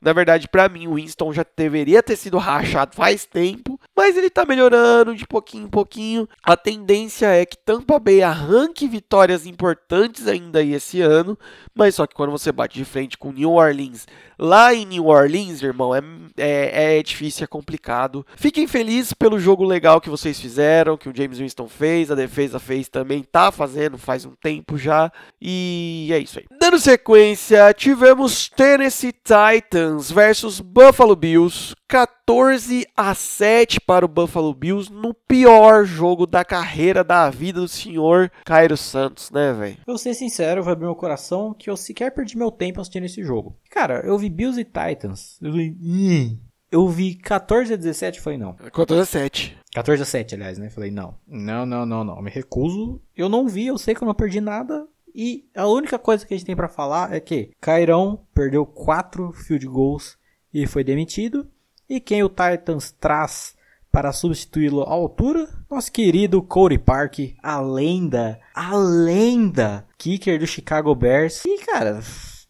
Na verdade, para mim, o Winston já deveria ter sido rachado faz tempo, mas ele tá melhorando de pouquinho em pouquinho. A tendência é que Tampa Bay arranque vitórias importantes ainda aí esse ano, mas só que quando você bate de frente com New Orleans, lá em New Orleans, irmão, é, é, é difícil, é complicado. Fiquem felizes pelo jogo legal que vocês fizeram, que o James Winston fez, a defesa fez também, tá fazendo faz um tempo já, e é isso aí. Dando sequência, tivemos Tennessee Titans versus Buffalo Bills, 14 a 7 para o Buffalo Bills no pior jogo da carreira da vida do senhor Cairo Santos, né, velho? Eu ser sincero, vou abrir meu coração que eu sequer perdi meu tempo assistindo esse jogo. Cara, eu vi Bills e Titans. Eu vi, hum. eu vi 14 a 17 falei não. 14 a 7. 14 a 7, aliás, né? Falei não. Não, não, não, não. Me recuso. Eu não vi, eu sei que eu não perdi nada. E a única coisa que a gente tem para falar é que Cairão perdeu 4 field goals e foi demitido. E quem o Titans traz para substituí-lo à altura? Nosso querido Cody Park, a lenda, a lenda kicker do Chicago Bears. E cara,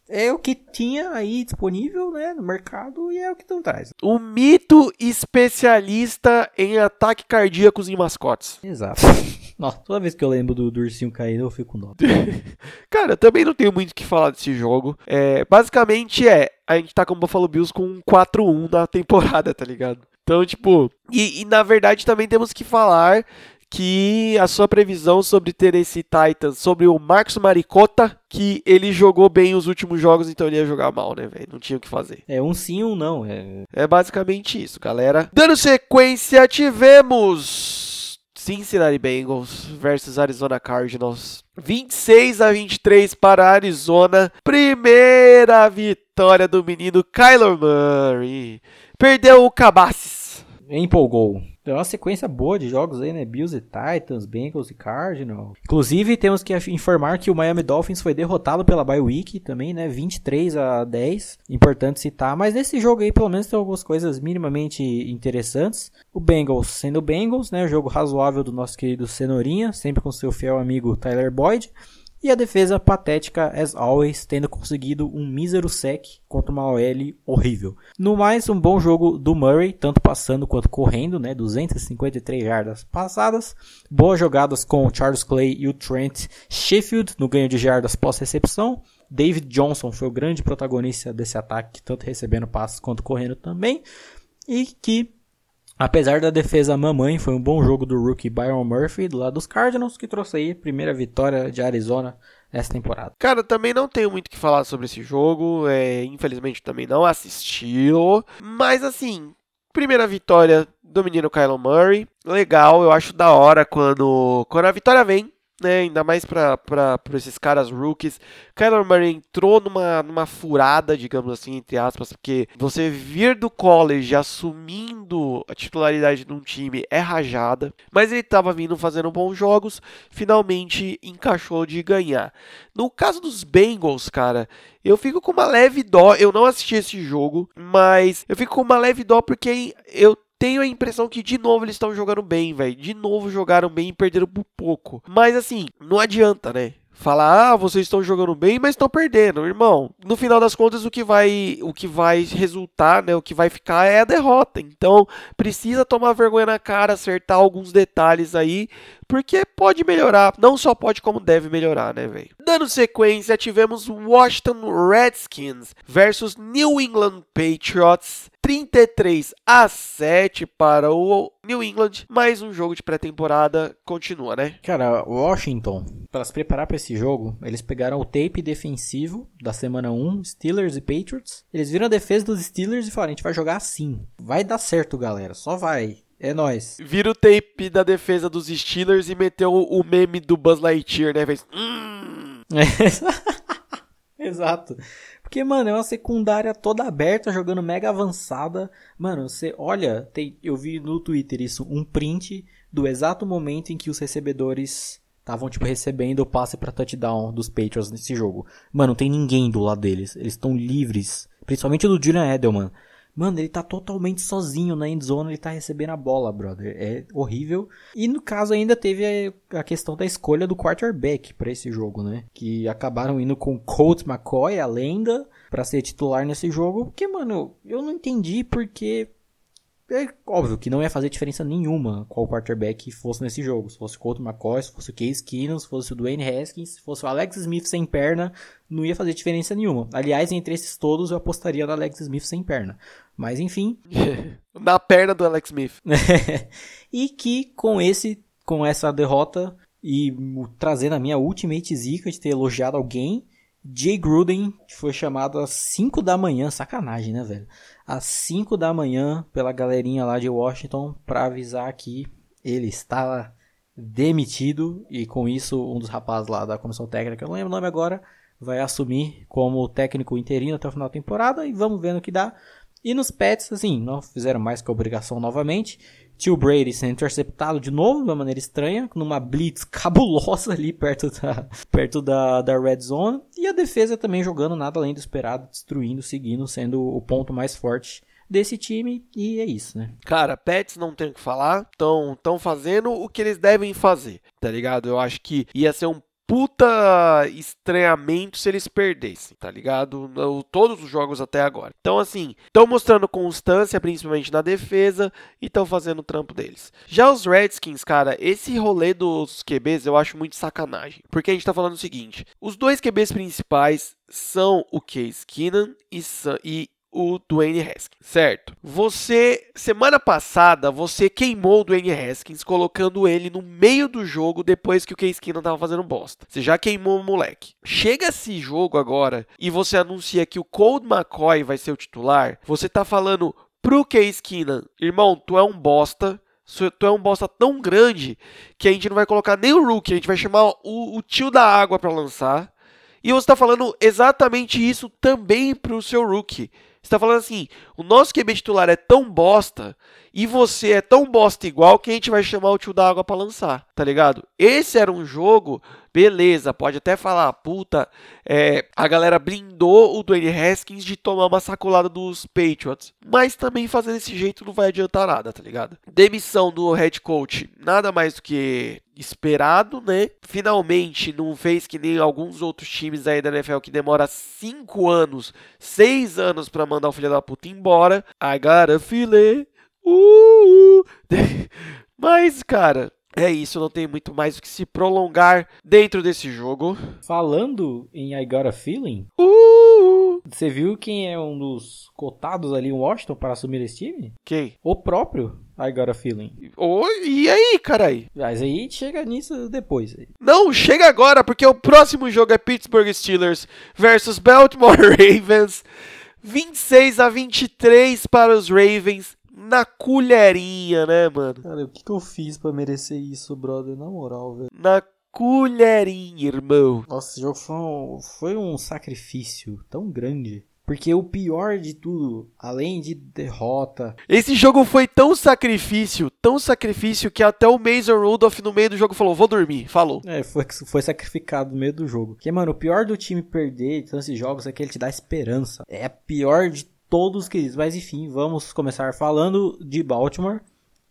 é o que tinha aí disponível né, no mercado e é o que estão traz. O mito especialista em ataque cardíacos em mascotes. Exato. Nossa, toda vez que eu lembro do, do ursinho caindo, eu fico com dó. Cara, eu também não tenho muito o que falar desse jogo. É, basicamente é, a gente tá com o Buffalo Bills com 4-1 na temporada, tá ligado? Então, tipo, e, e, na verdade também temos que falar que a sua previsão sobre ter esse Titans, sobre o Marcos Maricota, que ele jogou bem os últimos jogos, então ele ia jogar mal, né, velho? Não tinha o que fazer. É um sim ou um não. É... é basicamente isso, galera. Dando sequência, tivemos Cincinnati Bengals versus Arizona Cardinals. 26 a 23 para Arizona. Primeira vitória do menino Kyler Murray. Perdeu o Cabaces. Empolgou. Tem uma sequência boa de jogos aí, né? Bills e Titans, Bengals e Cardinals. Inclusive, temos que informar que o Miami Dolphins foi derrotado pela bye week também, né? 23 a 10. Importante citar. Mas nesse jogo aí, pelo menos, tem algumas coisas minimamente interessantes. O Bengals sendo Bengals, né? Jogo razoável do nosso querido Cenourinha, sempre com seu fiel amigo Tyler Boyd. E a defesa patética, as always, tendo conseguido um mísero sec contra uma OL horrível. No mais, um bom jogo do Murray, tanto passando quanto correndo, né? 253 jardas passadas. Boas jogadas com o Charles Clay e o Trent Sheffield no ganho de jardas pós-recepção. David Johnson foi o grande protagonista desse ataque, tanto recebendo passes quanto correndo também. E que Apesar da defesa mamãe, foi um bom jogo do rookie Byron Murphy do lado dos Cardinals, que trouxe aí a primeira vitória de Arizona essa temporada. Cara, também não tenho muito o que falar sobre esse jogo, é, infelizmente também não assisti, mas assim, primeira vitória do menino Kylo Murray, legal, eu acho da hora quando, quando a vitória vem, né? Ainda mais para esses caras rookies. Kyler Murray entrou numa, numa furada, digamos assim, entre aspas, porque você vir do college assumindo a titularidade de um time é rajada, mas ele estava vindo fazendo bons jogos, finalmente encaixou de ganhar. No caso dos Bengals, cara, eu fico com uma leve dó. Eu não assisti esse jogo, mas eu fico com uma leve dó porque eu tenho a impressão que de novo eles estão jogando bem, velho. De novo jogaram bem e perderam por pouco. Mas assim, não adianta, né? Falar, ah, vocês estão jogando bem, mas estão perdendo, irmão. No final das contas, o que vai, o que vai resultar, né, o que vai ficar é a derrota. Então, precisa tomar vergonha na cara, acertar alguns detalhes aí, porque pode melhorar, não só pode como deve melhorar, né, velho. Dando sequência, tivemos Washington Redskins versus New England Patriots. 33 a 7 para o New England. Mais um jogo de pré-temporada continua, né? Cara, Washington, para se preparar para esse jogo, eles pegaram o tape defensivo da semana 1, Steelers e Patriots. Eles viram a defesa dos Steelers e falaram: a gente vai jogar assim. Vai dar certo, galera. Só vai. É nóis. Vira o tape da defesa dos Steelers e meteu o meme do Buzz Lightyear, né? Fez. Hum. Exato. Porque, mano, é uma secundária toda aberta, jogando mega avançada. Mano, você olha, tem, eu vi no Twitter isso, um print do exato momento em que os recebedores estavam, tipo, recebendo o passe para touchdown dos Patriots nesse jogo. Mano, não tem ninguém do lado deles. Eles estão livres. Principalmente do Julian Edelman. Mano, ele tá totalmente sozinho na endzone, ele tá recebendo a bola, brother. É horrível. E no caso ainda teve a, questão da escolha do quarterback para esse jogo, né? Que acabaram indo com Colt McCoy, a lenda, para ser titular nesse jogo. Porque, mano, eu não entendi porque é óbvio que não ia fazer diferença nenhuma qual quarterback fosse nesse jogo. Se fosse o Colt McCoy, se fosse o Case Keenum, se fosse o Dwayne Haskins, se fosse o Alex Smith sem perna, não ia fazer diferença nenhuma. Aliás, entre esses todos eu apostaria no Alex Smith sem perna. Mas enfim. Na perna do Alex Smith. e que com esse, com essa derrota e trazendo a minha ultimate zica de ter elogiado alguém, Jay Gruden foi chamado às 5 da manhã, sacanagem, né, velho? Às 5 da manhã pela galerinha lá de Washington para avisar que ele estava demitido e com isso um dos rapazes lá da comissão técnica, eu não lembro o nome agora, vai assumir como técnico interino até o final da temporada e vamos ver no que dá. E nos Pets, assim, não fizeram mais que obrigação novamente. Tio Brady sendo interceptado de novo de uma maneira estranha, numa blitz cabulosa ali perto da, perto da, da red zone. E a defesa também jogando nada além do esperado, destruindo, seguindo, sendo o ponto mais forte desse time e é isso, né? Cara, Pets não tem o que falar, estão tão fazendo o que eles devem fazer, tá ligado? Eu acho que ia ser um puta estranhamento se eles perdessem, tá ligado? Todos os jogos até agora. Então, assim, estão mostrando constância, principalmente na defesa, e estão fazendo o trampo deles. Já os Redskins, cara, esse rolê dos QBs eu acho muito sacanagem. Porque a gente tá falando o seguinte: os dois QBs principais são o Case Keenan e, e o Dwayne Haskins, certo? Você, semana passada, você queimou o Dwayne Haskins colocando ele no meio do jogo depois que o Case Keenum tava fazendo bosta. Você já queimou o moleque. Chega esse jogo agora e você anuncia que o Cold McCoy vai ser o titular, você tá falando pro Case Keenum, irmão, tu é um bosta, tu é um bosta tão grande que a gente não vai colocar nem o rookie, a gente vai chamar o, o tio da água para lançar. E você está falando exatamente isso também para o seu rookie. Você tá falando assim, o nosso QB titular é tão bosta e você é tão bosta igual que a gente vai chamar o tio da água para lançar, tá ligado? Esse era um jogo, beleza, pode até falar, puta, é, a galera blindou o Dwayne Haskins de tomar uma sacolada dos Patriots, mas também fazer desse jeito não vai adiantar nada, tá ligado? Demissão do head coach, nada mais do que esperado, né? Finalmente não fez que nem alguns outros times aí da NFL que demora 5 anos, 6 anos para mandar o filho da puta embora. I got a feeling Uh, uh. Mas, cara, é isso, não tem muito mais o que se prolongar dentro desse jogo. Falando em I Got a Feeling, uh, você viu quem é um dos cotados ali em Washington para assumir esse time? Quem? O próprio I Got a Feeling. Oh, e aí, carai? Mas aí chega nisso depois. Não, chega agora, porque o próximo jogo é Pittsburgh Steelers versus Baltimore Ravens. 26 a 23 para os Ravens na colherinha, né, mano? Cara, o que, que eu fiz para merecer isso, brother? Na moral, velho. Na colherinha, irmão. Nossa, esse jogo foi um, foi um sacrifício tão grande. Porque o pior de tudo, além de derrota. Esse jogo foi tão sacrifício, tão sacrifício, que até o Mason Rudolph no meio do jogo falou: vou dormir. Falou. É, foi, foi sacrificado no meio do jogo. Porque, mano, o pior do time perder esses jogos é que ele te dá esperança. É pior de todos queridos. Mas enfim, vamos começar falando de Baltimore.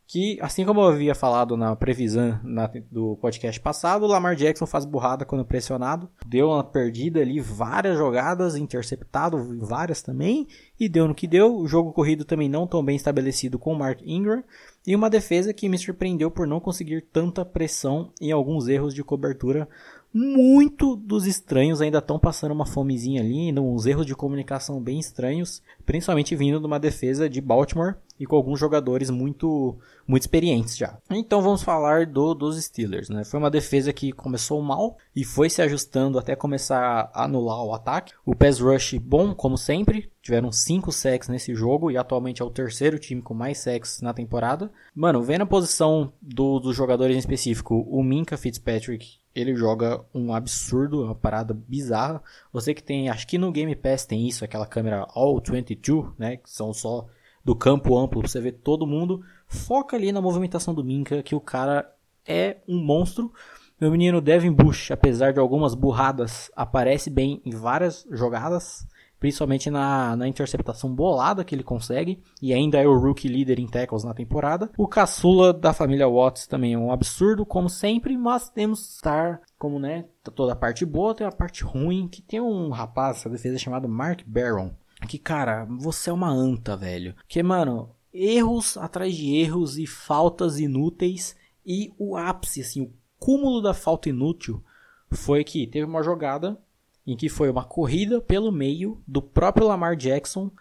Que, assim como eu havia falado na previsão na, do podcast passado, o Lamar Jackson faz burrada quando pressionado. Deu uma perdida ali, várias jogadas, interceptado várias também. E deu no que deu. O jogo corrido também não tão bem estabelecido com o Mark Ingram. E uma defesa que me surpreendeu por não conseguir tanta pressão em alguns erros de cobertura muito dos estranhos ainda estão passando uma fomezinha ali, uns erros de comunicação bem estranhos, principalmente vindo de uma defesa de Baltimore e com alguns jogadores muito muito experientes já. Então vamos falar do, dos Steelers, né? Foi uma defesa que começou mal e foi se ajustando até começar a anular o ataque. O pass rush bom, como sempre, tiveram 5 sacks nesse jogo e atualmente é o terceiro time com mais sacks na temporada. Mano, vendo a posição do, dos jogadores em específico, o Minka Fitzpatrick ele joga um absurdo, uma parada bizarra. Você que tem, acho que no Game Pass tem isso, aquela câmera All 22, né, que são só do campo amplo, pra você ver todo mundo. Foca ali na movimentação do Minka, que o cara é um monstro. Meu menino Devin Bush, apesar de algumas burradas, aparece bem em várias jogadas principalmente na, na interceptação bolada que ele consegue, e ainda é o rookie líder em tackles na temporada. O caçula da família Watts também é um absurdo, como sempre, mas temos que estar, como né, toda a parte boa, tem a parte ruim, que tem um rapaz, essa defesa chamado Mark Barron, que cara, você é uma anta, velho. Que, mano, erros atrás de erros e faltas inúteis, e o ápice, assim, o cúmulo da falta inútil foi que teve uma jogada em que foi uma corrida pelo meio do próprio Lamar Jackson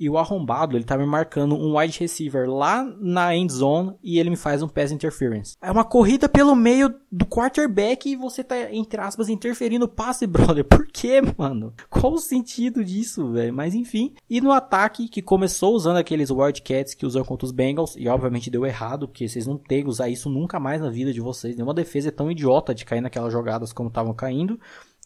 e o arrombado, ele tá me marcando um wide receiver lá na end zone e ele me faz um pass interference. É uma corrida pelo meio do quarterback e você tá, entre aspas, interferindo o passe, brother. Por que, mano? Qual o sentido disso, velho? Mas enfim. E no ataque, que começou usando aqueles Wildcats que usam contra os Bengals, e obviamente deu errado, porque vocês não têm que usar isso nunca mais na vida de vocês. Nenhuma defesa é tão idiota de cair naquelas jogadas como estavam caindo.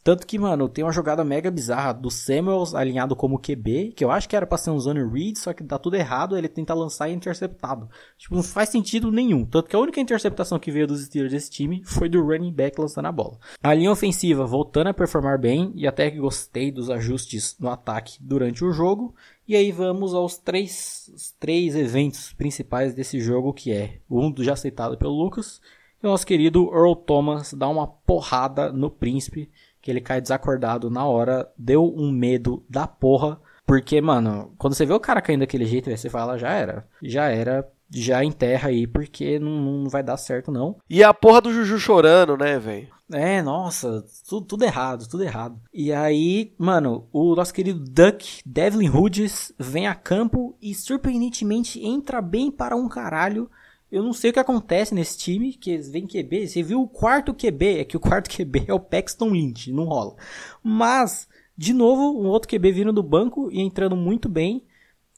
Tanto que, mano, tem uma jogada mega bizarra do Samuels alinhado como QB, que eu acho que era pra ser um zone read, só que dá tudo errado, ele tenta lançar e é interceptado. Tipo, não faz sentido nenhum. Tanto que a única interceptação que veio dos Steelers desse time foi do running back lançando a bola. A linha ofensiva voltando a performar bem, e até que gostei dos ajustes no ataque durante o jogo. E aí vamos aos três, três eventos principais desse jogo, que é um já aceitado pelo Lucas, e o nosso querido Earl Thomas dá uma porrada no príncipe que ele cai desacordado na hora, deu um medo da porra. Porque, mano, quando você vê o cara caindo daquele jeito, você fala, já era. Já era, já enterra aí, porque não, não vai dar certo, não. E a porra do Juju chorando, né, velho? É, nossa, tudo, tudo, errado, tudo errado. E aí, mano, o nosso querido Duck, Devlin Hoods, vem a campo e surpreendentemente entra bem para um caralho. Eu não sei o que acontece nesse time, que eles vêm QB. Você viu o quarto QB, é que o quarto QB é o Paxton Lynch, não rola. Mas, de novo, um outro QB vindo do banco e entrando muito bem.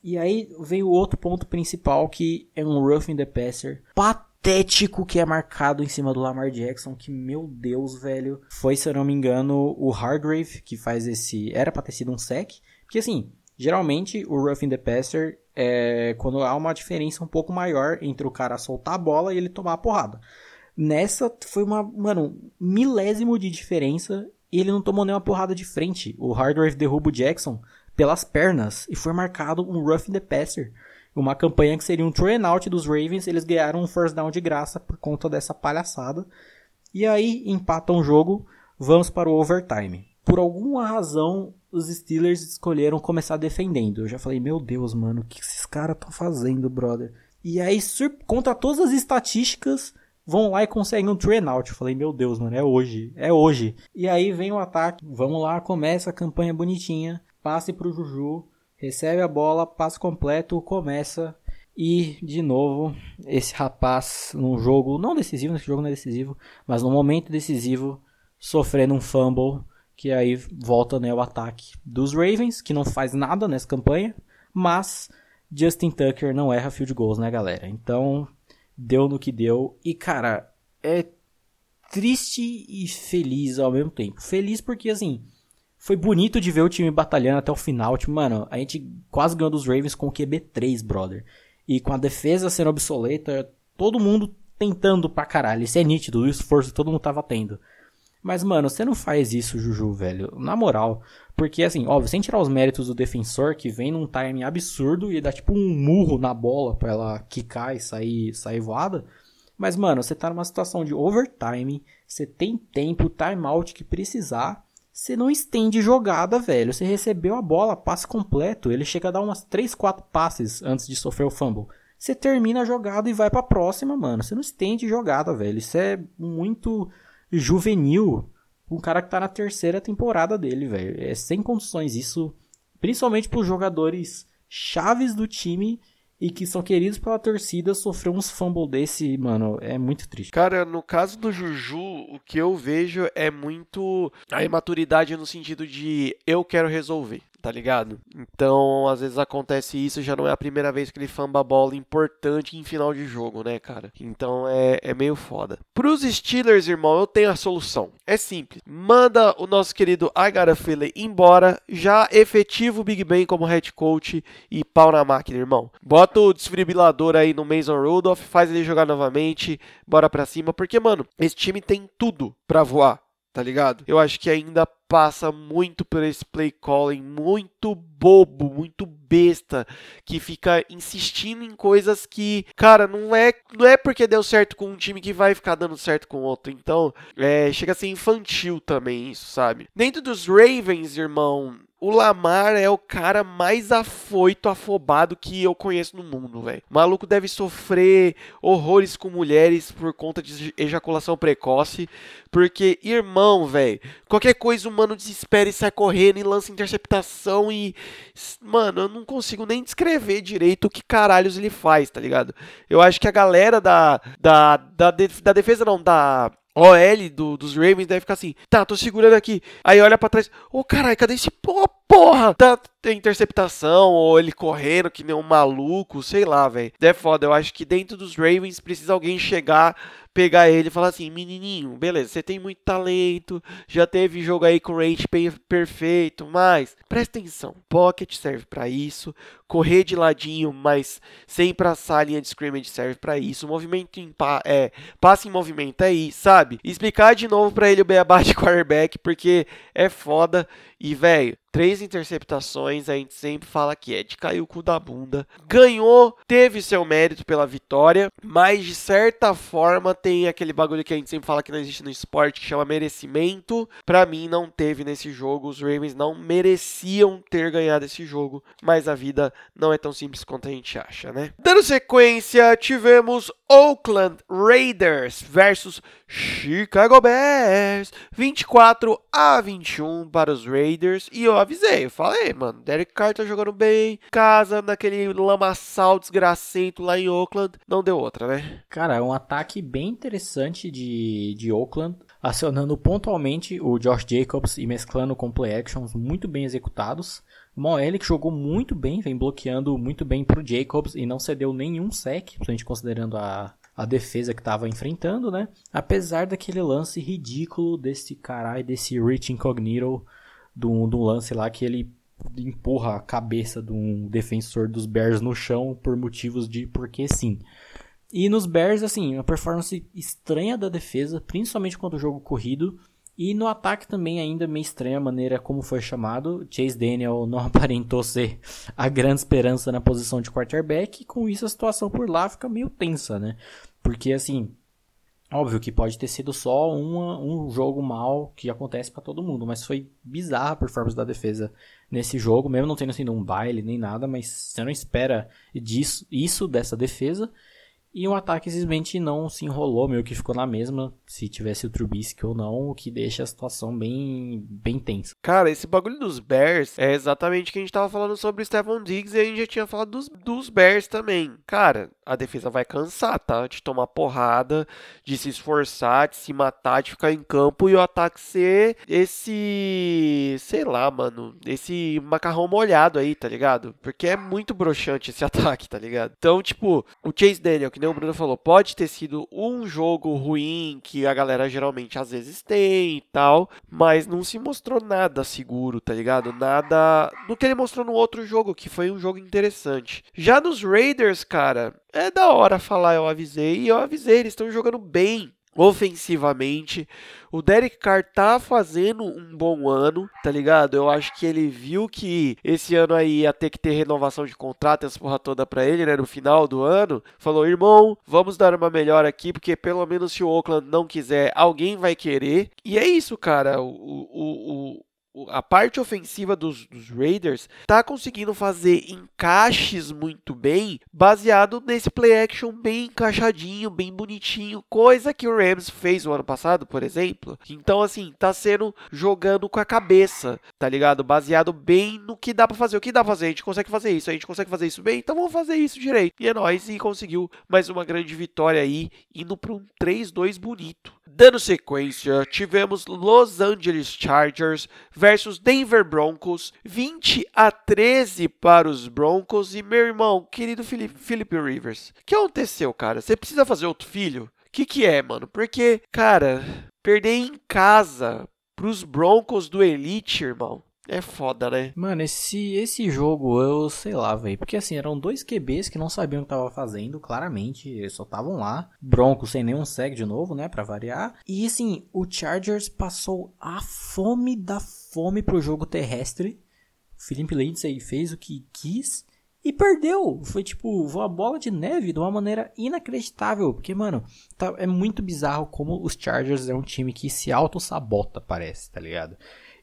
E aí vem o outro ponto principal, que é um roughing the passer patético que é marcado em cima do Lamar Jackson, que meu Deus, velho. Foi, se eu não me engano, o Hargrave que faz esse... Era pra ter sido um sec. Porque assim, Geralmente, o roughing the passer é quando há uma diferença um pouco maior entre o cara soltar a bola e ele tomar a porrada. Nessa foi uma, mano, milésimo de diferença e ele não tomou nenhuma porrada de frente. O Hardware derruba o Jackson pelas pernas e foi marcado um roughing the passer. Uma campanha que seria um and out dos Ravens, eles ganharam um first down de graça por conta dessa palhaçada. E aí empatam o jogo, vamos para o overtime. Por alguma razão, os Steelers escolheram começar defendendo. Eu já falei, meu Deus, mano, o que esses caras estão fazendo, brother? E aí, contra todas as estatísticas, vão lá e conseguem um three and out. Eu falei, meu Deus, mano, é hoje, é hoje. E aí vem o ataque, vamos lá, começa a campanha bonitinha, passe pro Juju, recebe a bola, passe completo, começa e de novo esse rapaz num jogo não decisivo, nesse jogo não é decisivo, mas no momento decisivo sofrendo um fumble que aí volta né, o ataque dos Ravens, que não faz nada nessa campanha, mas Justin Tucker não erra field goals, né, galera? Então, deu no que deu. E, cara, é triste e feliz ao mesmo tempo. Feliz porque, assim, foi bonito de ver o time batalhando até o final. Tipo, mano, a gente quase ganhou dos Ravens com o QB3, brother. E com a defesa sendo obsoleta, todo mundo tentando pra caralho. Isso é nítido, o esforço que todo mundo tava tendo. Mas, mano, você não faz isso, Juju, velho. Na moral. Porque, assim, óbvio, sem tirar os méritos do defensor, que vem num time absurdo e dá tipo um murro na bola pra ela quicar e sair, sair voada. Mas, mano, você tá numa situação de overtime, você tem tempo, timeout que precisar. Você não estende jogada, velho. Você recebeu a bola, passe completo. Ele chega a dar umas 3, 4 passes antes de sofrer o fumble. Você termina a jogada e vai pra próxima, mano. Você não estende jogada, velho. Isso é muito juvenil um cara que tá na terceira temporada dele, velho. É sem condições isso, principalmente pros jogadores chaves do time e que são queridos pela torcida, sofrer uns fumble desse, mano, é muito triste. Cara, no caso do Juju, o que eu vejo é muito a imaturidade no sentido de eu quero resolver tá ligado? Então, às vezes acontece isso, já não é a primeira vez que ele famba a bola importante em final de jogo, né, cara? Então é, é meio foda. Pros Steelers, irmão, eu tenho a solução. É simples. Manda o nosso querido Philly embora, já efetivo o Big Ben como head coach e pau na máquina, irmão. Bota o desfibrilador aí no Mason Rudolph, faz ele jogar novamente, bora pra cima, porque, mano, esse time tem tudo pra voar tá ligado? Eu acho que ainda passa muito por esse play calling muito bobo, muito besta, que fica insistindo em coisas que, cara, não é, não é porque deu certo com um time que vai ficar dando certo com outro. Então, é, chega a ser infantil também isso, sabe? Dentro dos Ravens, irmão, o Lamar é o cara mais afoito, afobado que eu conheço no mundo, velho. Maluco deve sofrer horrores com mulheres por conta de ejaculação precoce. Porque, irmão, velho, qualquer coisa o mano desespera e sai correndo e lança interceptação e. Mano, eu não consigo nem descrever direito o que caralhos ele faz, tá ligado? Eu acho que a galera da. Da, da, da defesa, não, da OL do, dos Ravens deve ficar assim, tá, tô segurando aqui. Aí olha para trás, ô oh, caralho, cadê esse porra? Porra? Tá tem interceptação ou ele correndo que nem um maluco, sei lá, velho. É foda, eu acho que dentro dos Ravens precisa alguém chegar pegar ele e falar assim: menininho, beleza, você tem muito talento, já teve jogo aí com range perfeito, mas presta atenção: pocket serve para isso, correr de ladinho, mas sem passar a linha de scrimmage serve para isso, movimento em pa é, passe em movimento é isso, sabe? Explicar de novo para ele o beabá de quarterback, porque é foda e, velho, três interceptações, a gente sempre fala que é de cair o cu da bunda. Ganhou, teve seu mérito pela vitória, mas de certa forma tem aquele bagulho que a gente sempre fala que não existe no esporte, que chama merecimento. Para mim, não teve nesse jogo. Os Ravens não mereciam ter ganhado esse jogo, mas a vida não é tão simples quanto a gente acha, né? Dando sequência, tivemos Oakland Raiders versus Chicago Bears, 24 a 21 para os Raiders. E eu avisei, eu falei, mano, Derek Carr tá jogando bem, casa naquele lamaçal desgracento lá em Oakland, não deu outra, né? Cara, é um ataque bem interessante de, de Oakland, acionando pontualmente o Josh Jacobs e mesclando com play actions muito bem executados. Moelle que jogou muito bem, vem bloqueando muito bem pro Jacobs e não cedeu nenhum sec, principalmente considerando a, a defesa que estava enfrentando, né? Apesar daquele lance ridículo desse caralho, desse Rich Incognito, do, do lance lá que ele empurra a cabeça de um defensor dos Bears no chão por motivos de porque sim. E nos Bears, assim, uma performance estranha da defesa, principalmente quando o jogo corrido. E no ataque também ainda meio estranha a maneira como foi chamado. Chase Daniel não aparentou ser a grande esperança na posição de quarterback. E com isso a situação por lá fica meio tensa, né? Porque assim, óbvio que pode ter sido só uma, um jogo mal que acontece para todo mundo. Mas foi bizarra a performance da defesa nesse jogo, mesmo não tendo sido um baile nem nada. Mas você não espera disso, isso dessa defesa. E o ataque simplesmente não se enrolou, meio que ficou na mesma, se tivesse o Trubisky ou não, o que deixa a situação bem, bem tensa. Cara, esse bagulho dos Bears é exatamente o que a gente tava falando sobre o Stephon Diggs e a gente já tinha falado dos, dos Bears também. Cara, a defesa vai cansar, tá? De tomar porrada, de se esforçar, de se matar, de ficar em campo e o ataque ser esse, sei lá, mano, esse macarrão molhado aí, tá ligado? Porque é muito broxante esse ataque, tá ligado? Então, tipo, o Chase Daniel, que o Bruno falou, pode ter sido um jogo ruim que a galera geralmente às vezes tem e tal, mas não se mostrou nada seguro, tá ligado? Nada do que ele mostrou no outro jogo, que foi um jogo interessante. Já nos Raiders, cara, é da hora falar eu avisei, e eu avisei, eles estão jogando bem ofensivamente. O Derek Carr tá fazendo um bom ano, tá ligado? Eu acho que ele viu que esse ano aí ia ter que ter renovação de contrato, essa porra toda pra ele, né? No final do ano. Falou, irmão, vamos dar uma melhor aqui, porque pelo menos se o Oakland não quiser, alguém vai querer. E é isso, cara. O, o, o, a parte ofensiva dos, dos Raiders tá conseguindo fazer encaixes muito bem, baseado nesse play action bem encaixadinho, bem bonitinho, coisa que o Rams fez o ano passado, por exemplo. Então, assim, tá sendo jogando com a cabeça, tá ligado? Baseado bem no que dá para fazer. O que dá pra fazer? A gente consegue fazer isso, a gente consegue fazer isso bem, então vamos fazer isso direito. E é nóis, e conseguiu mais uma grande vitória aí, indo para um 3-2 bonito. Dando sequência, tivemos Los Angeles Chargers versus Denver Broncos, 20 a 13 para os Broncos. E meu irmão, querido Philip Rivers, o que aconteceu, cara? Você precisa fazer outro filho? O que, que é, mano? Porque, cara, perder em casa pros Broncos do Elite, irmão. É foda, né? Mano, esse, esse jogo eu sei lá, velho. Porque assim, eram dois QBs que não sabiam o que tava fazendo, claramente. Eles só estavam lá. Broncos sem nenhum seg de novo, né? Pra variar. E assim, o Chargers passou a fome da fome pro jogo terrestre. O Felipe Lindsay fez o que quis. E perdeu. Foi tipo, voa bola de neve de uma maneira inacreditável. Porque, mano, tá, é muito bizarro como os Chargers é um time que se auto-sabota, parece, tá ligado?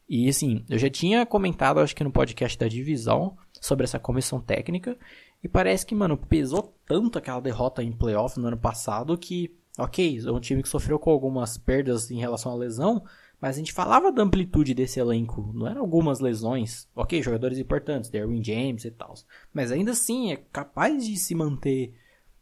E assim, eu já tinha comentado, acho que no podcast da divisão, sobre essa comissão técnica. E parece que, mano, pesou tanto aquela derrota em playoff no ano passado que, ok, é um time que sofreu com algumas perdas em relação à lesão, mas a gente falava da amplitude desse elenco, não eram algumas lesões, ok, jogadores importantes, Derwin James e tal, mas ainda assim é capaz de se manter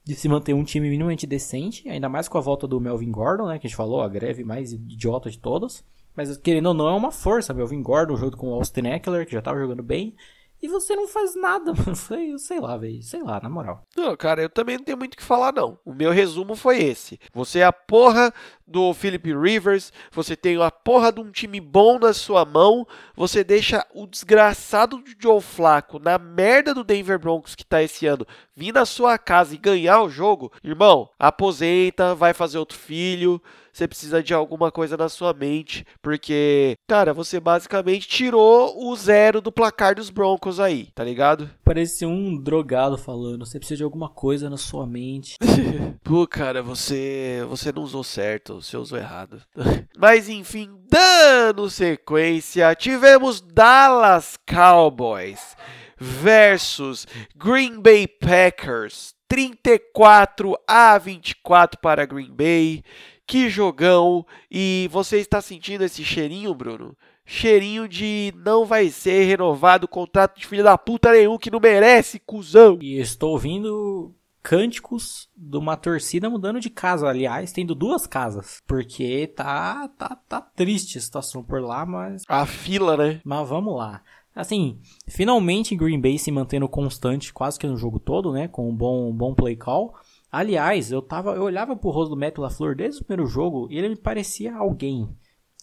de se manter um time minimamente decente, ainda mais com a volta do Melvin Gordon, né, que a gente falou, a greve mais idiota de todas. Mas querendo ou não, é uma força. Melvin Gordon junto com o Austin Eckler, que já tava jogando bem. E você não faz nada, mano. Foi, sei lá, velho. Sei lá, na moral. Não, cara, eu também não tenho muito o que falar, não. O meu resumo foi esse. Você é a porra do Philip Rivers, você tem a porra de um time bom na sua mão, você deixa o desgraçado do Joe Flaco na merda do Denver Broncos que tá esse ano vir na sua casa e ganhar o jogo, irmão, aposenta, vai fazer outro filho, você precisa de alguma coisa na sua mente, porque, cara, você basicamente tirou o zero do placar dos Broncos aí, tá ligado? Parecia um drogado falando, você precisa de alguma coisa na sua mente. Pô, cara, você você não usou certo, você usou errado. Mas enfim, dando sequência, tivemos Dallas Cowboys versus Green Bay Packers. 34 a 24 para Green Bay. Que jogão! E você está sentindo esse cheirinho, Bruno? Cheirinho de não vai ser renovado o contrato de filho da puta nenhum que não merece, cuzão. E estou ouvindo cânticos de uma torcida mudando de casa, aliás, tendo duas casas, porque tá tá tá triste a situação por lá, mas a fila, né? Mas vamos lá. Assim, finalmente Green Bay se mantendo constante quase que no jogo todo, né, com um bom um bom play call. Aliás, eu tava, eu olhava pro rosto do Matt LaFleur desde o primeiro jogo e ele me parecia alguém,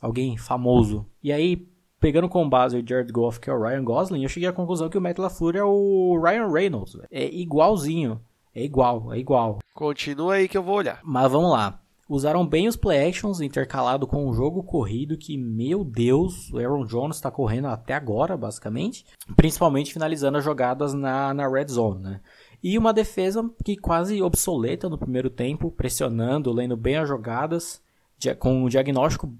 alguém famoso. E aí, pegando com base o Jared Goff, que é o Ryan Gosling, eu cheguei à conclusão que o Matt LaFleur é o Ryan Reynolds. É igualzinho. É igual, é igual. Continua aí que eu vou olhar. Mas vamos lá. Usaram bem os play actions intercalado com o jogo corrido, que, meu Deus, o Aaron Jones está correndo até agora, basicamente. Principalmente finalizando as jogadas na, na red zone, né? E uma defesa que quase obsoleta no primeiro tempo, pressionando, lendo bem as jogadas, com um diagnóstico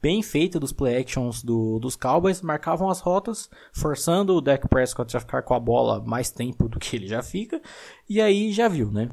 bem feito dos play actions do, dos Cowboys, marcavam as rotas, forçando o Dak Prescott a ficar com a bola mais tempo do que ele já fica, e aí já viu, né?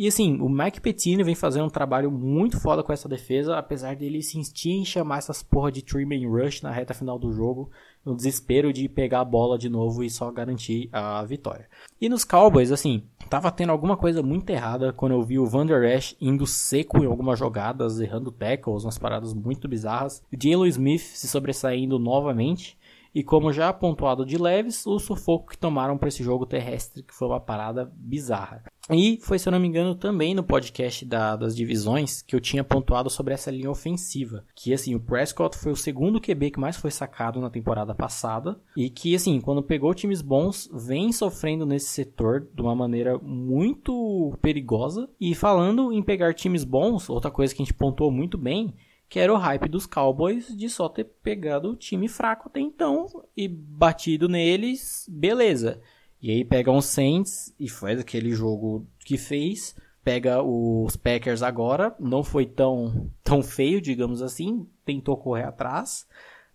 E assim, o Mike Pettine vem fazendo um trabalho muito foda com essa defesa, apesar dele insistir em chamar essas porra de three rush na reta final do jogo, no desespero de pegar a bola de novo e só garantir a vitória. E nos Cowboys, assim, tava tendo alguma coisa muito errada quando eu vi o Van Der Esch indo seco em algumas jogadas, errando tackles, umas paradas muito bizarras. O Jalen Smith se sobressaindo novamente. E como já pontuado de leves, o sufoco que tomaram para esse jogo terrestre, que foi uma parada bizarra. E foi, se eu não me engano, também no podcast da, das divisões que eu tinha pontuado sobre essa linha ofensiva. Que, assim, o Prescott foi o segundo QB que mais foi sacado na temporada passada. E que, assim, quando pegou times bons, vem sofrendo nesse setor de uma maneira muito perigosa. E falando em pegar times bons, outra coisa que a gente pontuou muito bem que era o hype dos Cowboys de só ter pegado o time fraco até então e batido neles, beleza. E aí pega um Saints e faz aquele jogo que fez, pega os Packers agora, não foi tão, tão feio, digamos assim, tentou correr atrás,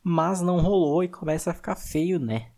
mas não rolou e começa a ficar feio, né?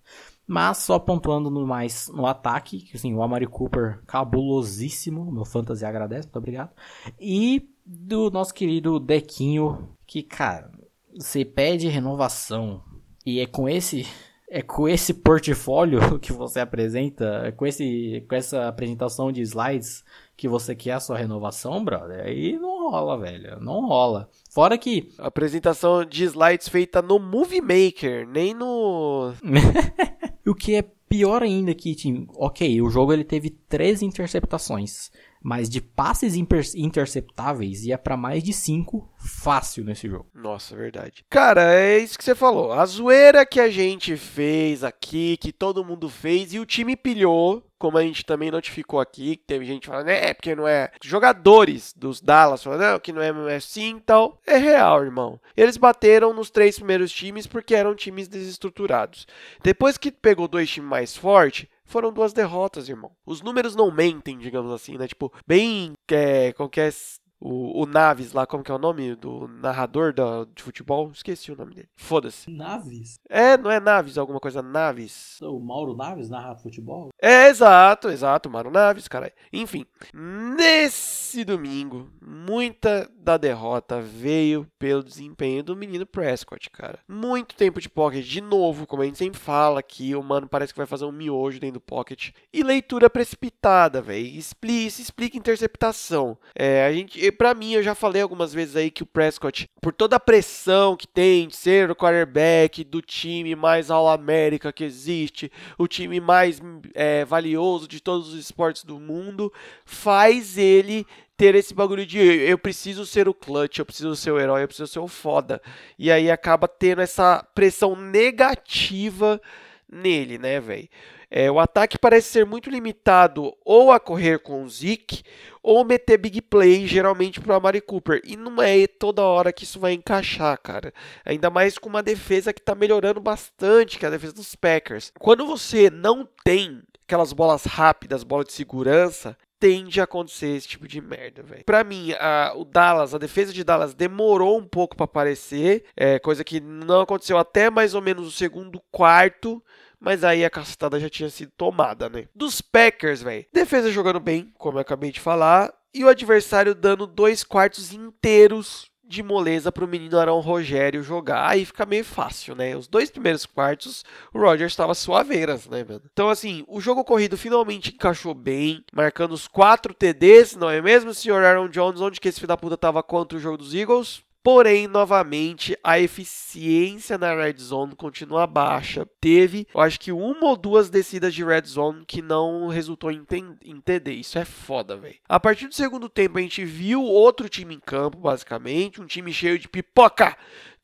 Mas só pontuando no mais no ataque, que assim, o Amari Cooper cabulosíssimo, meu fantasy agradece, muito obrigado. E do nosso querido Dequinho, que, cara, você pede renovação e é com esse é com esse portfólio que você apresenta, é com esse com essa apresentação de slides que você quer a sua renovação, brother, aí não rola, velho, não rola. Fora que apresentação de slides feita no Movie Maker, nem no o que é pior ainda que, ok, o jogo ele teve três interceptações mas de passes interceptáveis ia para mais de 5 fácil nesse jogo. Nossa, verdade. Cara, é isso que você falou. A zoeira que a gente fez aqui, que todo mundo fez e o time pilhou, como a gente também notificou aqui, que teve gente falando, é, porque não é. Jogadores dos Dallas falando, não, que não é assim e tal. É real, irmão. Eles bateram nos três primeiros times porque eram times desestruturados. Depois que pegou dois times mais fortes, foram duas derrotas, irmão. Os números não mentem, digamos assim, né? Tipo, bem é, qualquer o, o, Naves lá, como que é o nome do narrador da, de futebol? Esqueci o nome dele. Foda-se. Naves? É, não é Naves, alguma coisa Naves. O Mauro Naves narra futebol? É, exato, exato, Mauro Naves, cara. Enfim, nesse domingo, muita da derrota veio pelo desempenho do menino Prescott, cara. Muito tempo de pocket, de novo, como a gente sempre fala aqui, o mano parece que vai fazer um miojo dentro do pocket. E leitura precipitada, velho. Explica, explica interceptação. É, a gente para mim, eu já falei algumas vezes aí que o Prescott, por toda a pressão que tem de ser o quarterback do time mais All-América que existe, o time mais é, valioso de todos os esportes do mundo, faz ele ter esse bagulho de eu preciso ser o clutch, eu preciso ser o herói, eu preciso ser o foda. E aí acaba tendo essa pressão negativa nele, né, velho? É, o ataque parece ser muito limitado ou a correr com o Zeke ou meter big play, geralmente para o Amari Cooper. E não é toda hora que isso vai encaixar, cara. Ainda mais com uma defesa que está melhorando bastante, que é a defesa dos Packers. Quando você não tem aquelas bolas rápidas, bolas de segurança, tende a acontecer esse tipo de merda, velho. Pra mim, a, o Dallas, a defesa de Dallas demorou um pouco para aparecer, é, coisa que não aconteceu até mais ou menos o segundo quarto mas aí a cacetada já tinha sido tomada, né? Dos Packers, velho. Defesa jogando bem, como eu acabei de falar, e o adversário dando dois quartos inteiros de moleza para o menino Arão Rogério jogar. Aí fica meio fácil, né? Os dois primeiros quartos, o Rogers estava suaveiras, né, mano? Então, assim, o jogo corrido finalmente encaixou bem, marcando os quatro TDs, não é mesmo, senhor Aaron Jones? Onde que esse filho da puta tava contra o jogo dos Eagles? Porém, novamente, a eficiência na red zone continua baixa. Teve, eu acho que uma ou duas descidas de red zone que não resultou em, em TD. Isso é foda, velho. A partir do segundo tempo, a gente viu outro time em campo, basicamente. Um time cheio de pipoca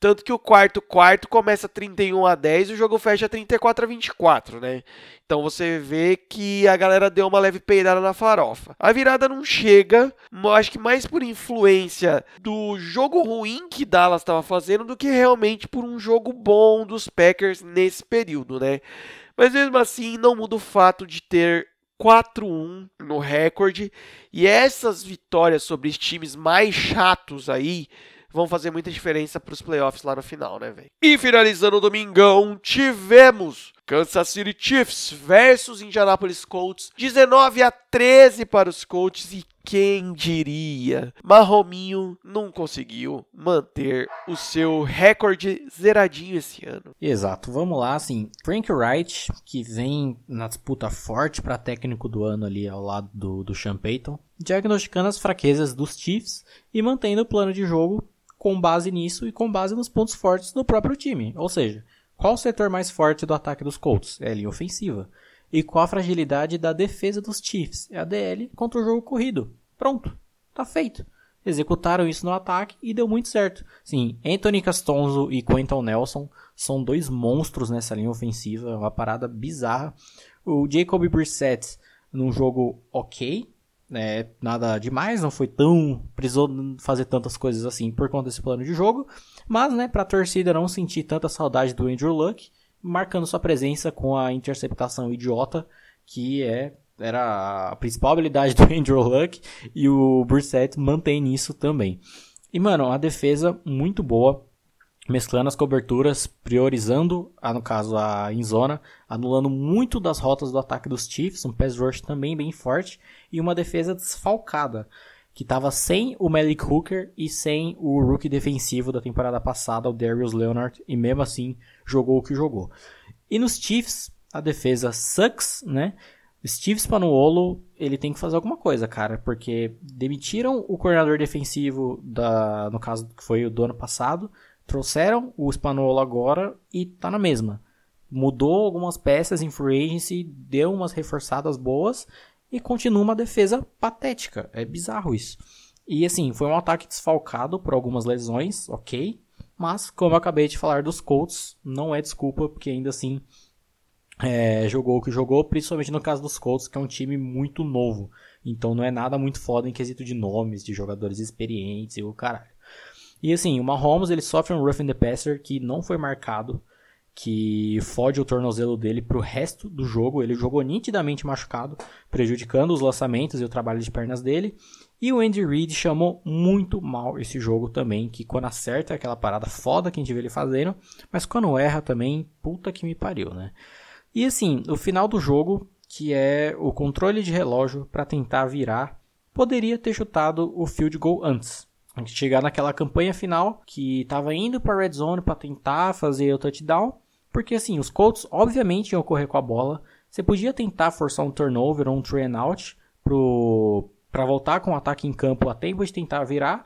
Tanto que o quarto quarto começa 31 a 10 e o jogo fecha 34 a 24, né? Então você vê que a galera deu uma leve peidada na farofa. A virada não chega, acho que mais por influência do jogo ruim que Dallas estava fazendo do que realmente por um jogo bom dos Packers nesse período, né? Mas mesmo assim, não muda o fato de ter 4-1 no recorde. E essas vitórias sobre os times mais chatos aí vão fazer muita diferença para os playoffs lá no final, né, velho? E finalizando o domingão, tivemos Kansas City Chiefs versus Indianapolis Colts, 19 a 13 para os Colts e quem diria? Mahominho não conseguiu manter o seu recorde zeradinho esse ano. Exato, vamos lá, assim, Frank Wright, que vem na disputa forte para técnico do ano ali ao lado do, do Sean Payton, diagnosticando as fraquezas dos Chiefs e mantendo o plano de jogo com base nisso e com base nos pontos fortes do próprio time. Ou seja, qual o setor mais forte do ataque dos Colts? É a linha ofensiva. E qual a fragilidade da defesa dos Chiefs? É a DL contra o jogo corrido. Pronto. Tá feito. Executaram isso no ataque e deu muito certo. Sim, Anthony Castonzo e Quentin Nelson são dois monstros nessa linha ofensiva, é uma parada bizarra. O Jacob Brissett num jogo ok, né, nada demais, não foi tão. precisou fazer tantas coisas assim por conta desse plano de jogo. Mas, né, pra torcida não sentir tanta saudade do Andrew Luck, marcando sua presença com a interceptação idiota, que é era a principal habilidade do Andrew Luck, e o Brissett mantém isso também. E, mano, a defesa muito boa mesclando as coberturas, priorizando, no caso a em zona, anulando muito das rotas do ataque dos Chiefs, um pass rush também bem forte e uma defesa desfalcada, que estava sem o Malik Hooker e sem o rookie defensivo da temporada passada, o Darius Leonard, e mesmo assim jogou o que jogou. E nos Chiefs, a defesa sucks, né? Steve Spanuolo, ele tem que fazer alguma coisa, cara, porque demitiram o coordenador defensivo da, no caso que foi o do ano passado, Trouxeram o Spanuolo agora e tá na mesma. Mudou algumas peças em free agency, deu umas reforçadas boas e continua uma defesa patética. É bizarro isso. E assim, foi um ataque desfalcado por algumas lesões, ok. Mas, como eu acabei de falar dos Colts, não é desculpa, porque ainda assim é, jogou o que jogou, principalmente no caso dos Colts, que é um time muito novo. Então não é nada muito foda em quesito de nomes, de jogadores experientes e o caralho. E assim, o Mahomes ele sofre um roughing the passer que não foi marcado, que fode o tornozelo dele pro resto do jogo. Ele jogou nitidamente machucado, prejudicando os lançamentos e o trabalho de pernas dele. E o Andy Reid chamou muito mal esse jogo também, que quando acerta é aquela parada foda que a gente vê ele fazendo, mas quando erra também, puta que me pariu, né? E assim, o final do jogo, que é o controle de relógio para tentar virar, poderia ter chutado o field goal antes chegar naquela campanha final que estava indo para red zone para tentar fazer o touchdown, porque assim, os Colts obviamente iam correr com a bola. Você podia tentar forçar um turnover ou um three and out para voltar com o ataque em campo a tempo de tentar virar,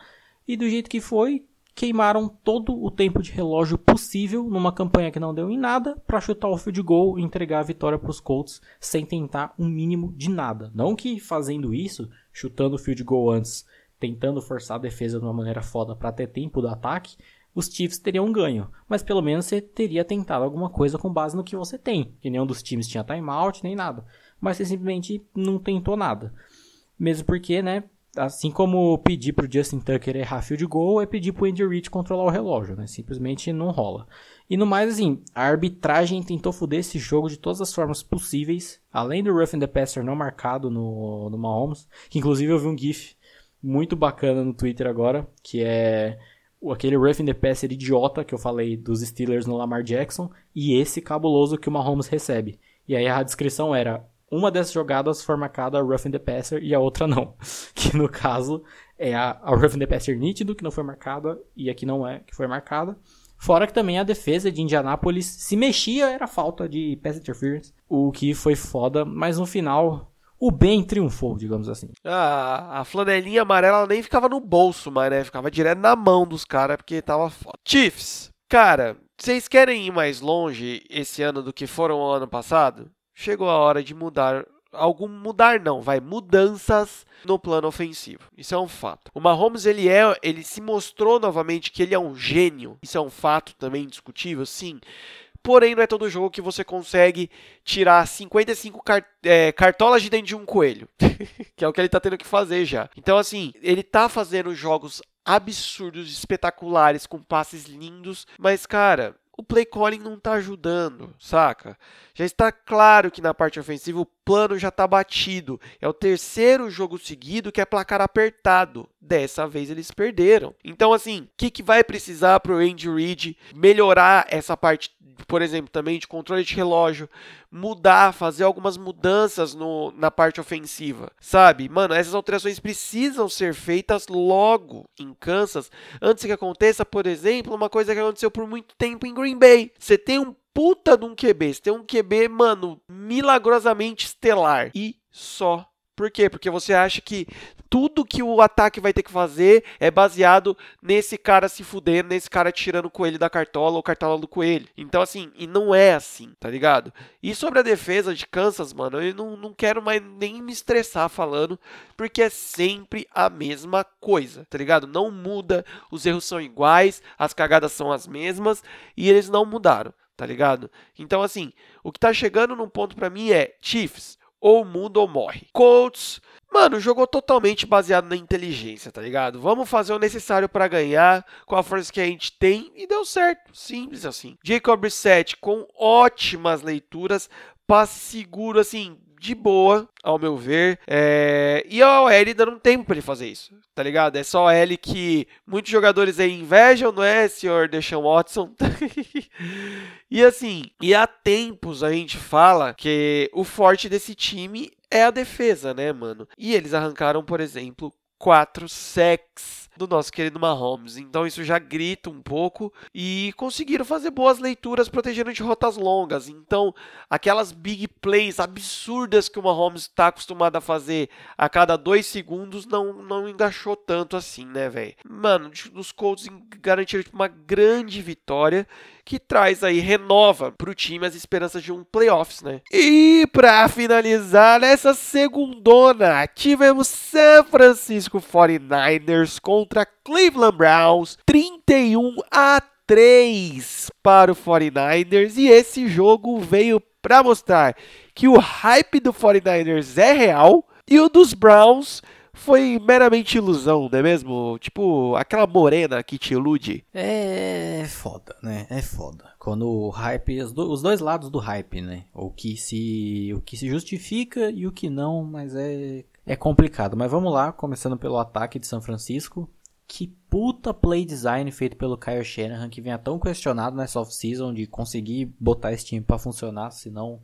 e do jeito que foi, queimaram todo o tempo de relógio possível numa campanha que não deu em nada para chutar o field goal e entregar a vitória para os Colts sem tentar um mínimo de nada. Não que fazendo isso, chutando o field goal antes, tentando forçar a defesa de uma maneira foda para ter tempo do ataque, os Chiefs teriam um ganho. Mas pelo menos você teria tentado alguma coisa com base no que você tem. Que nenhum dos times tinha timeout, nem nada. Mas você simplesmente não tentou nada. Mesmo porque, né? Assim como pedir pro Justin Tucker errar field goal, é pedir pro Andy Reid controlar o relógio, né? Simplesmente não rola. E no mais, assim, a arbitragem tentou foder esse jogo de todas as formas possíveis. Além do Rough the Passer não marcado no, no Mahomes, que inclusive eu vi um GIF muito bacana no Twitter agora, que é aquele roughing the passer idiota que eu falei dos Steelers no Lamar Jackson e esse cabuloso que o Mahomes recebe. E aí a descrição era uma dessas jogadas foi marcada roughing the passer e a outra não. Que no caso é a, a roughing the passer nítido que não foi marcada e aqui não é que foi marcada. Fora que também a defesa de Indianápolis se mexia, era falta de pass interference, o que foi foda, mas no final o bem triunfou, digamos assim. Ah, a flanelinha amarela nem ficava no bolso, mas né? Ficava direto na mão dos caras porque tava foda. Chiefs, cara, vocês querem ir mais longe esse ano do que foram o ano passado? Chegou a hora de mudar algum mudar não, vai mudanças no plano ofensivo. Isso é um fato. O Mahomes ele é, ele se mostrou novamente que ele é um gênio. Isso é um fato também discutível, sim. Porém, não é todo jogo que você consegue tirar 55 car é, cartolas de dentro de um coelho. que é o que ele tá tendo que fazer já. Então, assim, ele tá fazendo jogos absurdos, espetaculares, com passes lindos, mas, cara, o play calling não tá ajudando, saca? Já está claro que na parte ofensiva o plano já tá batido. É o terceiro jogo seguido que é placar apertado. Dessa vez eles perderam. Então, assim, o que, que vai precisar pro Andy Reid melhorar essa parte por exemplo, também de controle de relógio, mudar, fazer algumas mudanças no, na parte ofensiva, sabe? Mano, essas alterações precisam ser feitas logo em Kansas, antes que aconteça, por exemplo, uma coisa que aconteceu por muito tempo em Green Bay. Você tem um puta de um QB, você tem um QB, mano, milagrosamente estelar e só por quê? Porque você acha que tudo que o ataque vai ter que fazer é baseado nesse cara se fudendo, nesse cara tirando o coelho da cartola ou cartola do coelho. Então, assim, e não é assim, tá ligado? E sobre a defesa de Kansas, mano, eu não, não quero mais nem me estressar falando, porque é sempre a mesma coisa, tá ligado? Não muda, os erros são iguais, as cagadas são as mesmas e eles não mudaram, tá ligado? Então, assim, o que tá chegando num ponto para mim é Chiefs ou muda ou morre. Colts, mano, jogou totalmente baseado na inteligência, tá ligado? Vamos fazer o necessário para ganhar com a força que a gente tem e deu certo, simples assim. Jacob Brissett com ótimas leituras, passe seguro assim, de boa, ao meu ver. É... E a OL ainda não tem para ele fazer isso, tá ligado? É só L que muitos jogadores aí invejam, não é, senhor Deshaun Watson? e assim, e há tempos a gente fala que o forte desse time é a defesa, né, mano? E eles arrancaram, por exemplo, quatro sacks do nosso querido Mahomes. Então isso já grita um pouco e conseguiram fazer boas leituras protegendo de rotas longas. Então aquelas big plays absurdas que o Mahomes está acostumado a fazer a cada dois segundos não, não engaixou tanto assim, né, velho? Mano, os Colts garantiram tipo, uma grande vitória que traz aí, renova para o time as esperanças de um playoffs, né? E para finalizar, nessa segundona, tivemos San Francisco 49ers contra Cleveland Browns, 31 a 3 para o 49ers, e esse jogo veio para mostrar que o hype do 49ers é real e o dos Browns foi meramente ilusão, não é mesmo? Tipo, aquela morena que te ilude. É foda, né? É foda. Quando o hype, os, dois lados do hype, né? O que se, o que se justifica e o que não, mas é, é complicado. Mas vamos lá, começando pelo ataque de São Francisco. Que puta play design feito pelo Kyle Shanahan, que vinha tão questionado nessa off-season de conseguir botar esse time para funcionar, senão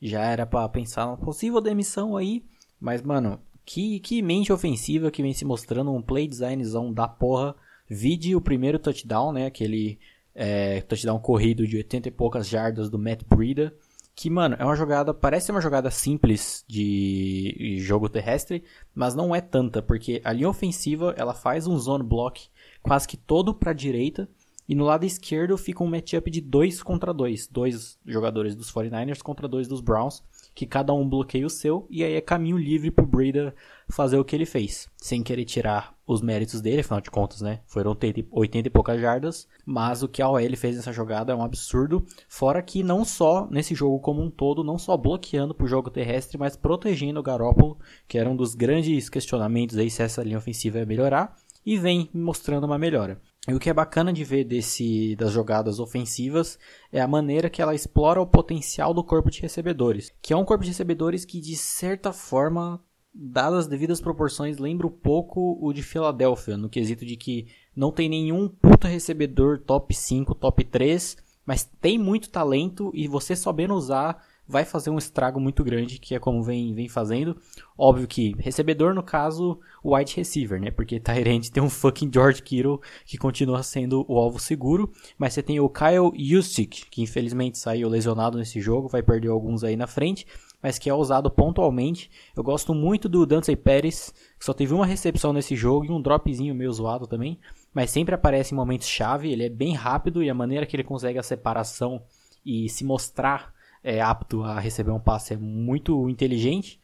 já era para pensar numa possível demissão aí. Mas, mano, que, que mente ofensiva que vem se mostrando um play designzão da porra. Vide o primeiro touchdown, né? Aquele é, touchdown corrido de 80 e poucas jardas do Matt Breida. Que, mano, é uma jogada, parece uma jogada simples de jogo terrestre, mas não é tanta, porque a linha ofensiva ela faz um zone block quase que todo para direita, e no lado esquerdo fica um matchup de dois contra dois, dois jogadores dos 49ers contra dois dos Browns que cada um bloqueia o seu, e aí é caminho livre pro Breda fazer o que ele fez, sem querer tirar os méritos dele, afinal de contas, né? Foram 80, 80 e poucas jardas, mas o que a OL fez nessa jogada é um absurdo, fora que não só nesse jogo como um todo, não só bloqueando pro jogo terrestre, mas protegendo o Garoppolo, que era um dos grandes questionamentos aí se essa linha ofensiva ia melhorar, e vem mostrando uma melhora. E o que é bacana de ver desse, das jogadas ofensivas é a maneira que ela explora o potencial do corpo de recebedores. Que é um corpo de recebedores que, de certa forma, dadas as devidas proporções, lembra um pouco o de Filadélfia, no quesito de que não tem nenhum puta recebedor top 5, top 3, mas tem muito talento e você sabendo usar vai fazer um estrago muito grande, que é como vem, vem fazendo. Óbvio que recebedor, no caso, o wide receiver, né? Porque Tyrant tem um fucking George Kittle que continua sendo o alvo seguro. Mas você tem o Kyle Juszczyk, que infelizmente saiu lesionado nesse jogo, vai perder alguns aí na frente. Mas que é usado pontualmente. Eu gosto muito do Dante Pérez, que só teve uma recepção nesse jogo e um dropzinho meio zoado também. Mas sempre aparece em momentos chave, ele é bem rápido e a maneira que ele consegue a separação e se mostrar é apto a receber um passe é muito inteligente.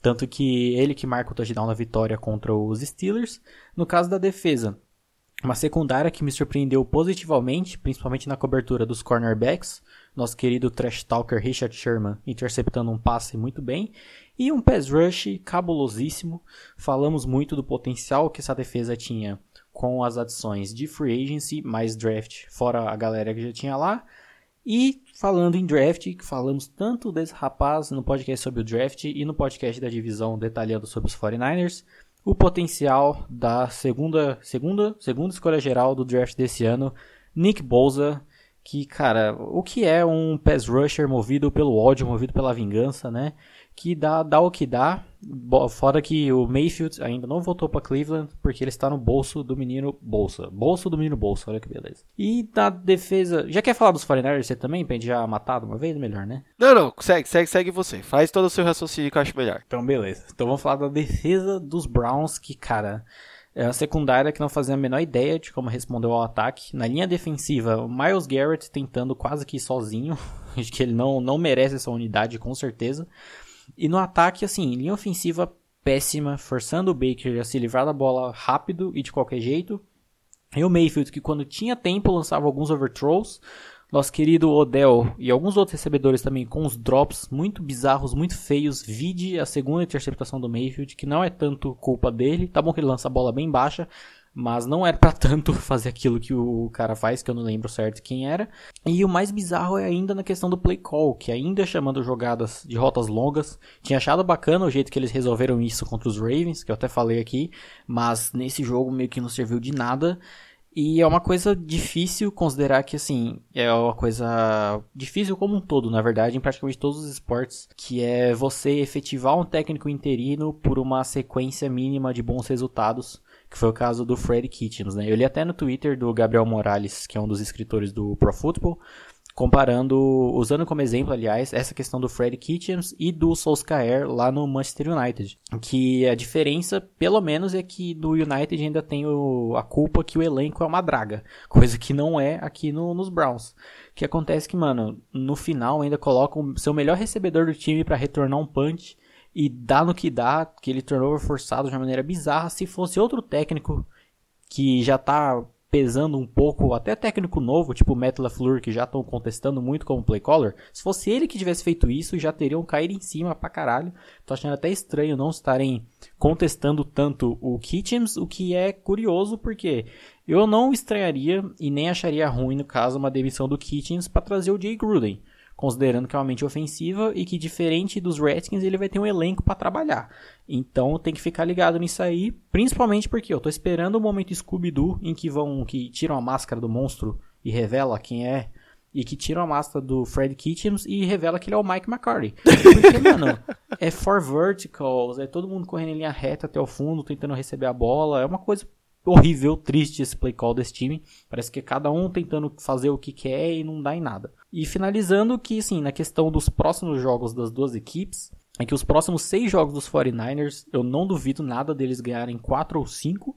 Tanto que ele que marca o touchdown na vitória contra os Steelers. No caso da defesa, uma secundária que me surpreendeu positivamente, principalmente na cobertura dos cornerbacks. Nosso querido trash talker Richard Sherman interceptando um passe muito bem. E um pass rush cabulosíssimo. Falamos muito do potencial que essa defesa tinha com as adições de free agency, mais draft, fora a galera que já tinha lá. E falando em draft, falamos tanto desse rapaz no podcast sobre o draft e no podcast da divisão detalhando sobre os 49ers, o potencial da segunda, segunda, segunda escolha geral do draft desse ano, Nick Bosa, que, cara, o que é um pass rusher movido pelo ódio, movido pela vingança, né? Que dá, dá o que dá. Fora que o Mayfield ainda não voltou para Cleveland porque ele está no bolso do menino Bolsa. Bolso do menino Bolsa, olha que beleza. E na defesa. Já quer falar dos 49ers você também? Pra gente já matar de uma vez? Melhor, né? Não, não, segue, segue, segue você. Faz todo o seu raciocínio que eu acho melhor. Então, beleza. Então vamos falar da defesa dos Browns, que, cara. É a secundária que não fazia a menor ideia de como respondeu ao ataque. Na linha defensiva, o Miles Garrett tentando quase que sozinho. Acho que ele não, não merece essa unidade, com certeza. E no ataque, assim, linha ofensiva péssima, forçando o Baker a se livrar da bola rápido e de qualquer jeito. E o Mayfield, que quando tinha tempo lançava alguns overthrows. Nosso querido Odell e alguns outros recebedores também com os drops muito bizarros, muito feios. Vide a segunda interceptação do Mayfield, que não é tanto culpa dele. Tá bom que ele lança a bola bem baixa, mas não era para tanto fazer aquilo que o cara faz, que eu não lembro certo quem era. E o mais bizarro é ainda na questão do play call, que ainda chamando jogadas de rotas longas. Tinha achado bacana o jeito que eles resolveram isso contra os Ravens, que eu até falei aqui, mas nesse jogo meio que não serviu de nada. E é uma coisa difícil considerar que, assim, é uma coisa difícil como um todo, na verdade, em praticamente todos os esportes, que é você efetivar um técnico interino por uma sequência mínima de bons resultados que foi o caso do Freddy Kitchens, né? Eu li até no Twitter do Gabriel Morales, que é um dos escritores do Pro Football, comparando, usando como exemplo, aliás, essa questão do Freddy Kitchens e do Solskjaer lá no Manchester United. Que a diferença, pelo menos, é que no United ainda tem o, a culpa que o elenco é uma draga, coisa que não é aqui no, nos Browns. Que acontece que, mano, no final ainda colocam seu melhor recebedor do time para retornar um punch e dá no que dá, que ele turnover forçado de uma maneira bizarra. Se fosse outro técnico que já tá pesando um pouco, até técnico novo, tipo o Matt LaFleur, que já estão contestando muito como play caller, se fosse ele que tivesse feito isso, já teriam caído em cima pra caralho. Tô achando até estranho não estarem contestando tanto o Kitchens, o que é curioso porque eu não estranharia e nem acharia ruim no caso uma demissão do Kitchens para trazer o Jay Gruden considerando que é uma mente ofensiva e que diferente dos Redskins ele vai ter um elenco para trabalhar. Então tem que ficar ligado nisso aí, principalmente porque eu tô esperando o momento Scooby-Doo em que vão que tiram a máscara do monstro e revela quem é e que tiram a máscara do Fred Kitchens e revela que ele é o Mike McCarty. Porque, mano, é four verticals, é todo mundo correndo em linha reta até o fundo, tentando receber a bola, é uma coisa horrível, triste esse play call desse time. Parece que é cada um tentando fazer o que quer e não dá em nada. E finalizando que, sim, na questão dos próximos jogos das duas equipes, é que os próximos seis jogos dos 49ers, eu não duvido nada deles ganharem 4 ou 5.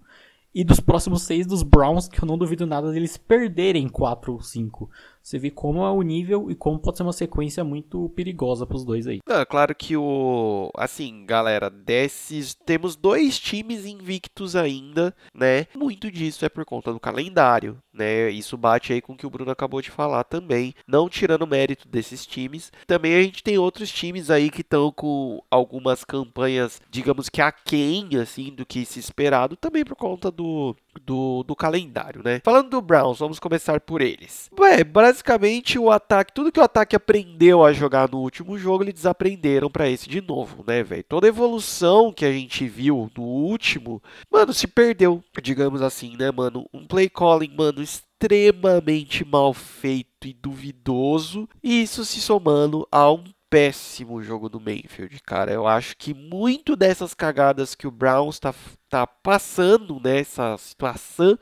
E dos próximos seis dos Browns, que eu não duvido nada deles perderem 4 ou 5. Você vê como é o nível e como pode ser uma sequência muito perigosa para os dois aí. É claro que o. Assim, galera, desses. Temos dois times invictos ainda, né? Muito disso é por conta do calendário, né? Isso bate aí com o que o Bruno acabou de falar também. Não tirando mérito desses times. Também a gente tem outros times aí que estão com algumas campanhas, digamos que aquém, assim, do que se esperado. Também por conta do do, do calendário, né? Falando do Browns, vamos começar por eles. Ué, basicamente o ataque, tudo que o ataque aprendeu a jogar no último jogo, eles desaprenderam para esse de novo, né, velho? Toda a evolução que a gente viu no último, mano, se perdeu, digamos assim, né, mano? Um play calling, mano, extremamente mal feito e duvidoso, e isso se somando a um péssimo jogo do Mayfield, cara. Eu acho que muito dessas cagadas que o Browns está tá passando nessa situação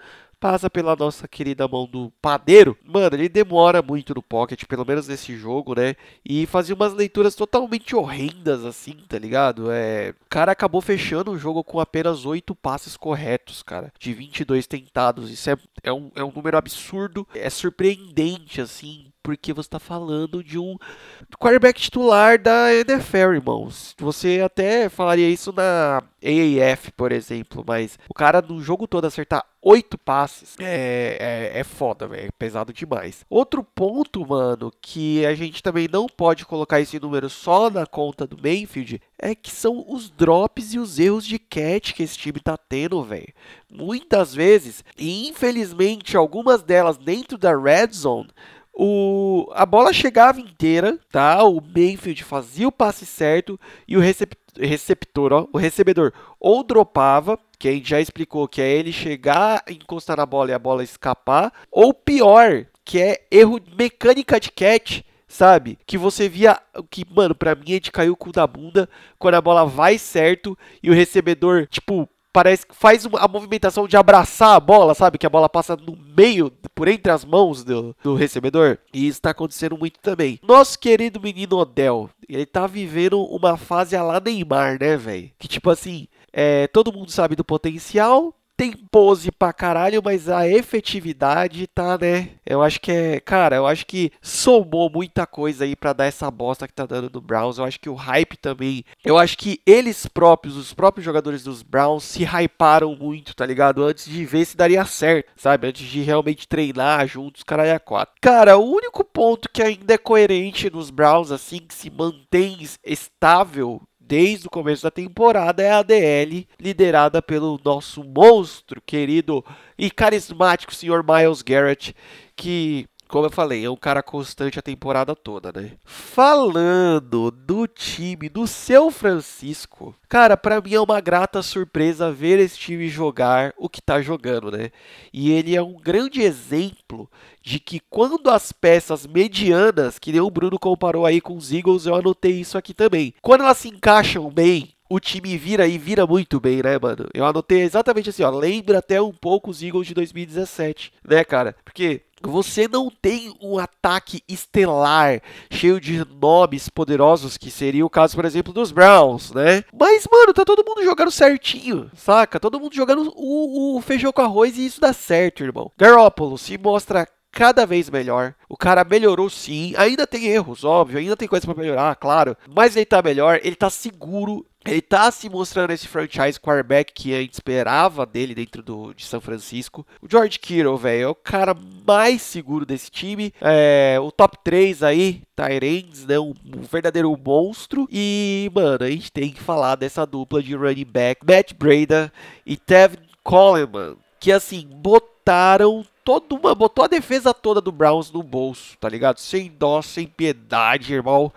passa pela nossa querida mão do padeiro. Mano, ele demora muito no pocket, pelo menos nesse jogo, né? E fazia umas leituras totalmente horrendas, assim, tá ligado? É... O cara acabou fechando o jogo com apenas 8 passes corretos, cara. De 22 tentados. Isso é, é, um, é um número absurdo. É surpreendente, assim porque você está falando de um quarterback titular da NFL, irmãos. Você até falaria isso na AAF, por exemplo, mas o cara no jogo todo acertar oito passes é, é, é foda, velho. É pesado demais. Outro ponto, mano, que a gente também não pode colocar esse número só na conta do Mayfield é que são os drops e os erros de catch que esse time tá tendo, velho. Muitas vezes, e infelizmente algumas delas dentro da red zone, o, a bola chegava inteira, tá? O Mayfield fazia o passe certo e o receptor, receptor ó, o recebedor ou dropava, que a gente já explicou que é ele chegar, encostar na bola e a bola escapar, ou pior, que é erro mecânica de catch, sabe? Que você via que, mano, pra mim a gente caiu o cu da bunda quando a bola vai certo e o recebedor, tipo, parece que faz a movimentação de abraçar a bola, sabe? Que a bola passa no meio, por entre as mãos do, do recebedor. E isso tá acontecendo muito também. Nosso querido menino Odell, ele tá vivendo uma fase a lá Neymar, né, velho? Que tipo assim, é, todo mundo sabe do potencial, tem pose pra caralho, mas a efetividade tá, né? Eu acho que é. Cara, eu acho que somou muita coisa aí para dar essa bosta que tá dando no Browns. Eu acho que o hype também. Eu acho que eles próprios, os próprios jogadores dos Browns, se hyparam muito, tá ligado? Antes de ver se daria certo, sabe? Antes de realmente treinar juntos, caralho, a quatro. Cara, o único ponto que ainda é coerente nos Browns, assim, que se mantém estável desde o começo da temporada é a DL, liderada pelo nosso monstro querido e carismático senhor Miles Garrett, que como eu falei, é um cara constante a temporada toda, né? Falando do time do seu Francisco, cara, para mim é uma grata surpresa ver esse time jogar o que tá jogando, né? E ele é um grande exemplo de que quando as peças medianas, que nem o Bruno comparou aí com os Eagles, eu anotei isso aqui também. Quando elas se encaixam bem, o time vira e vira muito bem, né, mano? Eu anotei exatamente assim, ó. Lembra até um pouco os Eagles de 2017, né, cara? Porque você não tem um ataque estelar cheio de nomes poderosos, que seria o caso, por exemplo, dos Browns, né? Mas, mano, tá todo mundo jogando certinho, saca? Todo mundo jogando o, o feijão com arroz e isso dá certo, irmão. Garoppolo se mostra cada vez melhor. O cara melhorou sim, ainda tem erros, óbvio, ainda tem coisa para melhorar, claro, mas ele tá melhor, ele tá seguro, ele tá se mostrando esse franchise quarterback que a gente esperava dele dentro do, de São Francisco. O George Kittle, velho, é o cara mais seguro desse time. É, o top 3 aí, Tyrands, né? Um, um, verdadeiro monstro. E, mano, a gente tem que falar dessa dupla de running back, Matt Breda e Tevin Coleman, que assim, botaram toda uma, botou a defesa toda do Browns no bolso, tá ligado? Sem dó, sem piedade, irmão.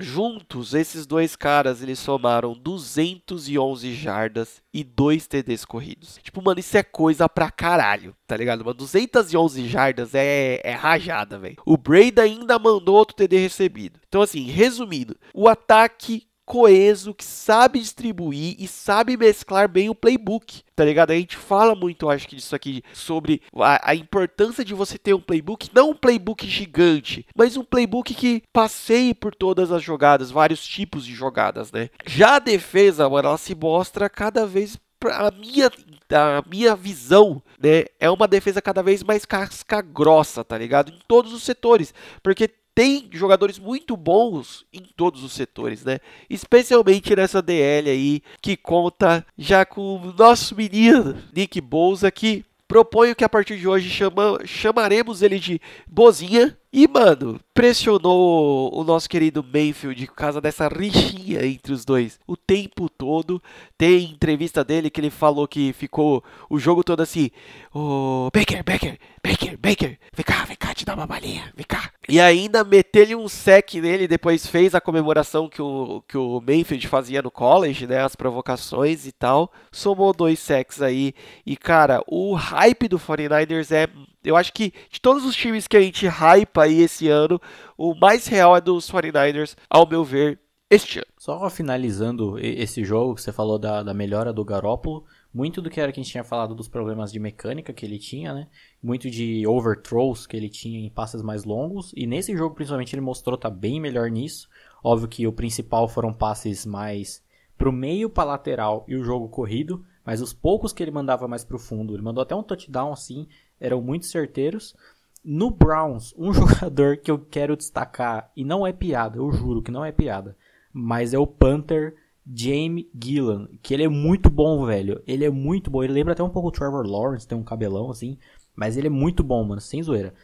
Juntos, esses dois caras, eles somaram 211 jardas e 2 TDs corridos. Tipo, mano, isso é coisa pra caralho, tá ligado? Mano, 211 jardas é, é rajada, velho. O Brady ainda mandou outro TD recebido. Então, assim, resumindo, o ataque coeso, que sabe distribuir e sabe mesclar bem o playbook, tá ligado? A gente fala muito, acho que disso aqui, sobre a, a, importância de você ter um playbook, não um playbook gigante, mas um playbook que passeie por todas as jogadas, vários tipos de jogadas, né? Já a defesa, mano, ela se mostra cada vez a minha, a minha visão, né, é uma defesa cada vez mais casca grossa, tá ligado? Em todos os setores, porque tem jogadores muito bons em todos os setores, né? Especialmente nessa DL aí, que conta já com o nosso menino Nick Bouza, que proponho que a partir de hoje chama, chamaremos ele de Bozinha, e, mano, pressionou o nosso querido Mayfield por causa dessa rixinha entre os dois o tempo todo. Tem entrevista dele que ele falou que ficou o jogo todo assim: Ô, oh, Baker, Baker, Baker, Baker, vem cá, vem cá, te dá uma balinha, vem cá. E ainda meteu-lhe um sec nele, depois fez a comemoração que o, que o Mayfield fazia no college, né? As provocações e tal. Somou dois secs aí. E, cara, o hype do 49ers é eu acho que de todos os times que a gente hypa aí esse ano, o mais real é dos 49ers, ao meu ver, este ano. Só finalizando esse jogo, que você falou da, da melhora do Garoppolo, muito do que era que a gente tinha falado dos problemas de mecânica que ele tinha, né? Muito de overthrows que ele tinha em passes mais longos. E nesse jogo, principalmente, ele mostrou tá bem melhor nisso. Óbvio que o principal foram passes mais pro meio para lateral e o jogo corrido. Mas os poucos que ele mandava mais pro fundo, ele mandou até um touchdown assim, eram muito certeiros. No Browns, um jogador que eu quero destacar, e não é piada, eu juro que não é piada, mas é o Panther Jamie Gillan, que ele é muito bom, velho. Ele é muito bom. Ele lembra até um pouco o Trevor Lawrence, tem um cabelão assim, mas ele é muito bom, mano, sem zoeira.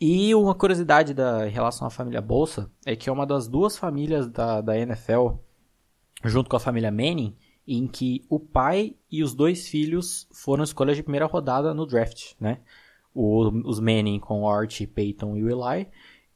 E uma curiosidade da, em relação à família Bolsa é que é uma das duas famílias da, da NFL, junto com a família Manning, em que o pai e os dois filhos foram escolhas de primeira rodada no draft, né? O, os Manning com Art, Peyton e Eli,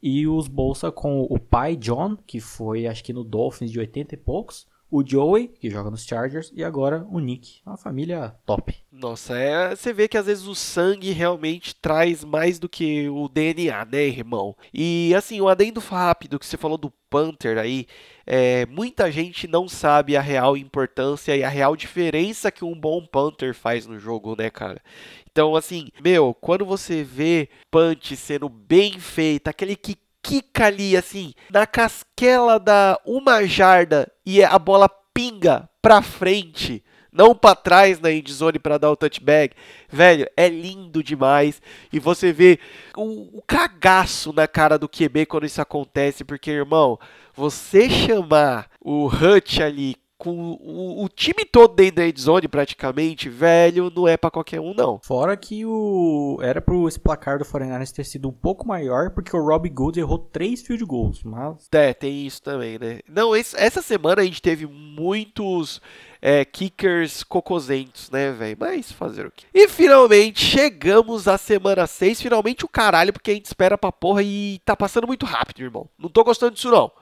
e os Bolsa com o pai John, que foi acho que no Dolphins de 80 e poucos, o Joey, que joga nos Chargers, e agora o Nick. Uma família top. Nossa, é, você vê que às vezes o sangue realmente traz mais do que o DNA, né, irmão? E assim, o adendo rápido que você falou do Panther aí, é, muita gente não sabe a real importância e a real diferença que um bom Panther faz no jogo, né, cara? Então, assim, meu, quando você vê punch sendo bem feito, aquele que quica ali, assim, na casquela da uma jarda e a bola pinga pra frente, não para trás na endzone para dar o touchback. Velho, é lindo demais. E você vê o, o cagaço na cara do QB quando isso acontece, porque, irmão, você chamar o Hutch ali com o, o, time todo dentro da endzone praticamente, velho, não é para qualquer um não. Fora que o era pro esse placar do 49 ter sido um pouco maior, porque o Rob Gould errou três field goals, mas... É, tem isso também, né? Não, esse, essa semana a gente teve muitos é, kickers cocosentos, né, velho? Mas fazer o quê? E finalmente chegamos à semana 6, finalmente o caralho, porque a gente espera pra porra e tá passando muito rápido, irmão. Não tô gostando disso não.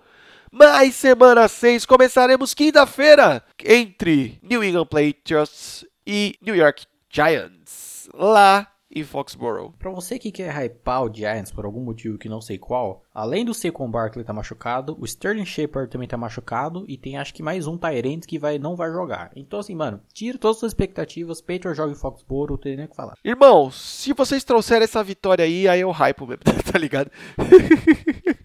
Mas semana 6 começaremos quinta-feira entre New England Patriots e New York Giants, lá em Foxborough. Pra você que quer hypar o Giants por algum motivo que não sei qual, além do Saquon Barkley tá machucado, o Sterling Shepard também tá machucado e tem acho que mais um Tyrant que vai, não vai jogar. Então assim, mano, tira todas as suas expectativas, Patriots joga em Foxborough, não tem nem o que falar. Irmão, se vocês trouxerem essa vitória aí, aí eu hype mesmo, tá ligado?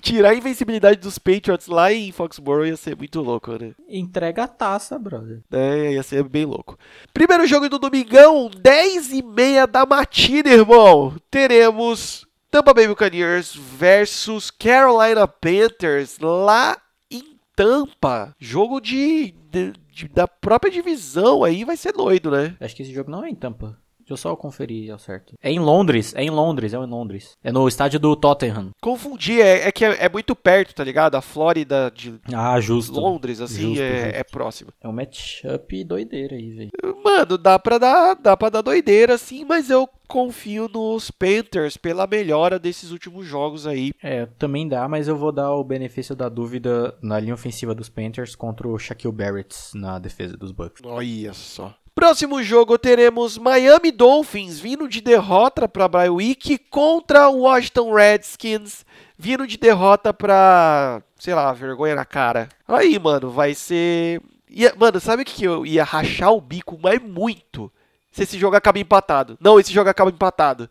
Tirar a invencibilidade dos Patriots lá em Foxborough ia ser muito louco, né? Entrega a taça, brother. É, ia ser bem louco. Primeiro jogo do domingão, 10 e meia da matina, irmão. Teremos Tampa Bay Buccaneers versus Carolina Panthers lá em Tampa. Jogo de, de, de, da própria divisão aí vai ser doido, né? Acho que esse jogo não é em Tampa. Deixa eu só conferir ao certo. É em Londres, é em Londres, é em Londres. É no estádio do Tottenham. Confundi, é, é que é, é, muito perto, tá ligado? A Flórida de ah, justo. Londres, assim, justo, é, justo. é, próximo. É um matchup doideira aí, velho. Mano, dá pra dar, dá pra dar doideira, assim, mas eu confio nos Panthers pela melhora desses últimos jogos aí. É, também dá, mas eu vou dar o benefício da dúvida na linha ofensiva dos Panthers contra o Shaquille Barrett na defesa dos Bucks. Olha só. Próximo jogo teremos Miami Dolphins vindo de derrota para Week contra Washington Redskins vindo de derrota para, sei lá, vergonha na cara. Aí, mano, vai ser ia, mano, sabe o que eu ia rachar o bico mais muito? Se esse jogo acaba empatado. Não, esse jogo acaba empatado.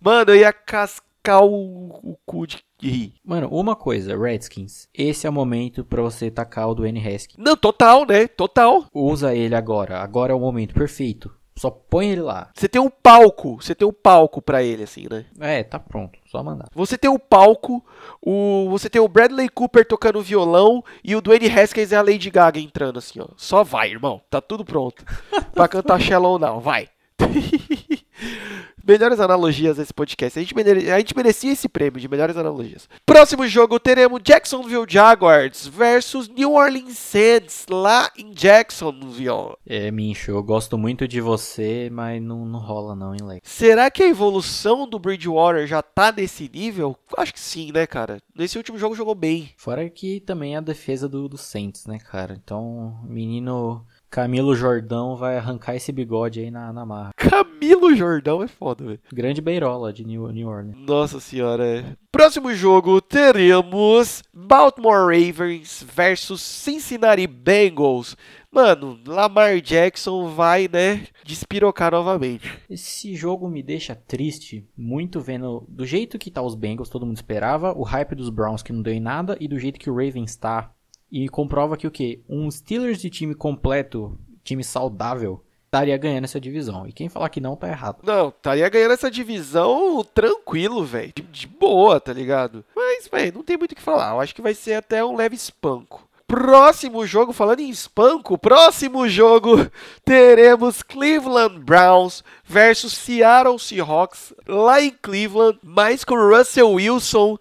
Mano, eu ia cascar o, o cu de rir. Mano, uma coisa, Redskins. Esse é o momento pra você tacar o Dwayne Haskins. Não, total, né? Total. Usa ele agora. Agora é o momento perfeito. Só põe ele lá. Você tem um palco, você tem um palco para ele, assim, né? É, tá pronto, só mandar. Você tem o um palco, o, você tem o Bradley Cooper tocando violão e o Dwayne Haskins e a Lady Gaga entrando, assim, ó. Só vai, irmão, tá tudo pronto. pra cantar Shallow Now, vai. melhores analogias desse podcast. A gente, mere... a gente merecia esse prêmio de melhores analogias. Próximo jogo teremos Jacksonville Jaguars versus New Orleans Saints lá em Jacksonville. É, Mincho, eu gosto muito de você, mas não, não rola não, hein, Leque? Será que a evolução do Bridgewater já tá nesse nível? Acho que sim, né, cara? Nesse último jogo jogou bem. Fora que também é a defesa do, do Saints, né, cara? Então, menino Camilo Jordão vai arrancar esse bigode aí na, na marra. Camilo Jordão é foda, velho. Grande beirola de New, New Orleans. Nossa senhora, é. Próximo jogo teremos Baltimore Ravens versus Cincinnati Bengals. Mano, Lamar Jackson vai, né, despirocar novamente. Esse jogo me deixa triste, muito vendo do jeito que tá os Bengals, todo mundo esperava, o hype dos Browns que não deu em nada e do jeito que o Ravens tá e comprova que o que? Um Steelers de time completo, time saudável, estaria ganhando essa divisão. E quem falar que não, tá errado. Não, estaria ganhando essa divisão tranquilo, velho. De, de, boa, tá ligado? Mas, velho, não tem muito o que falar. Eu acho que vai ser até um leve espanco. Próximo jogo, falando em espanco, próximo jogo teremos Cleveland Browns versus Seattle Seahawks lá em Cleveland, mais com Russell Wilson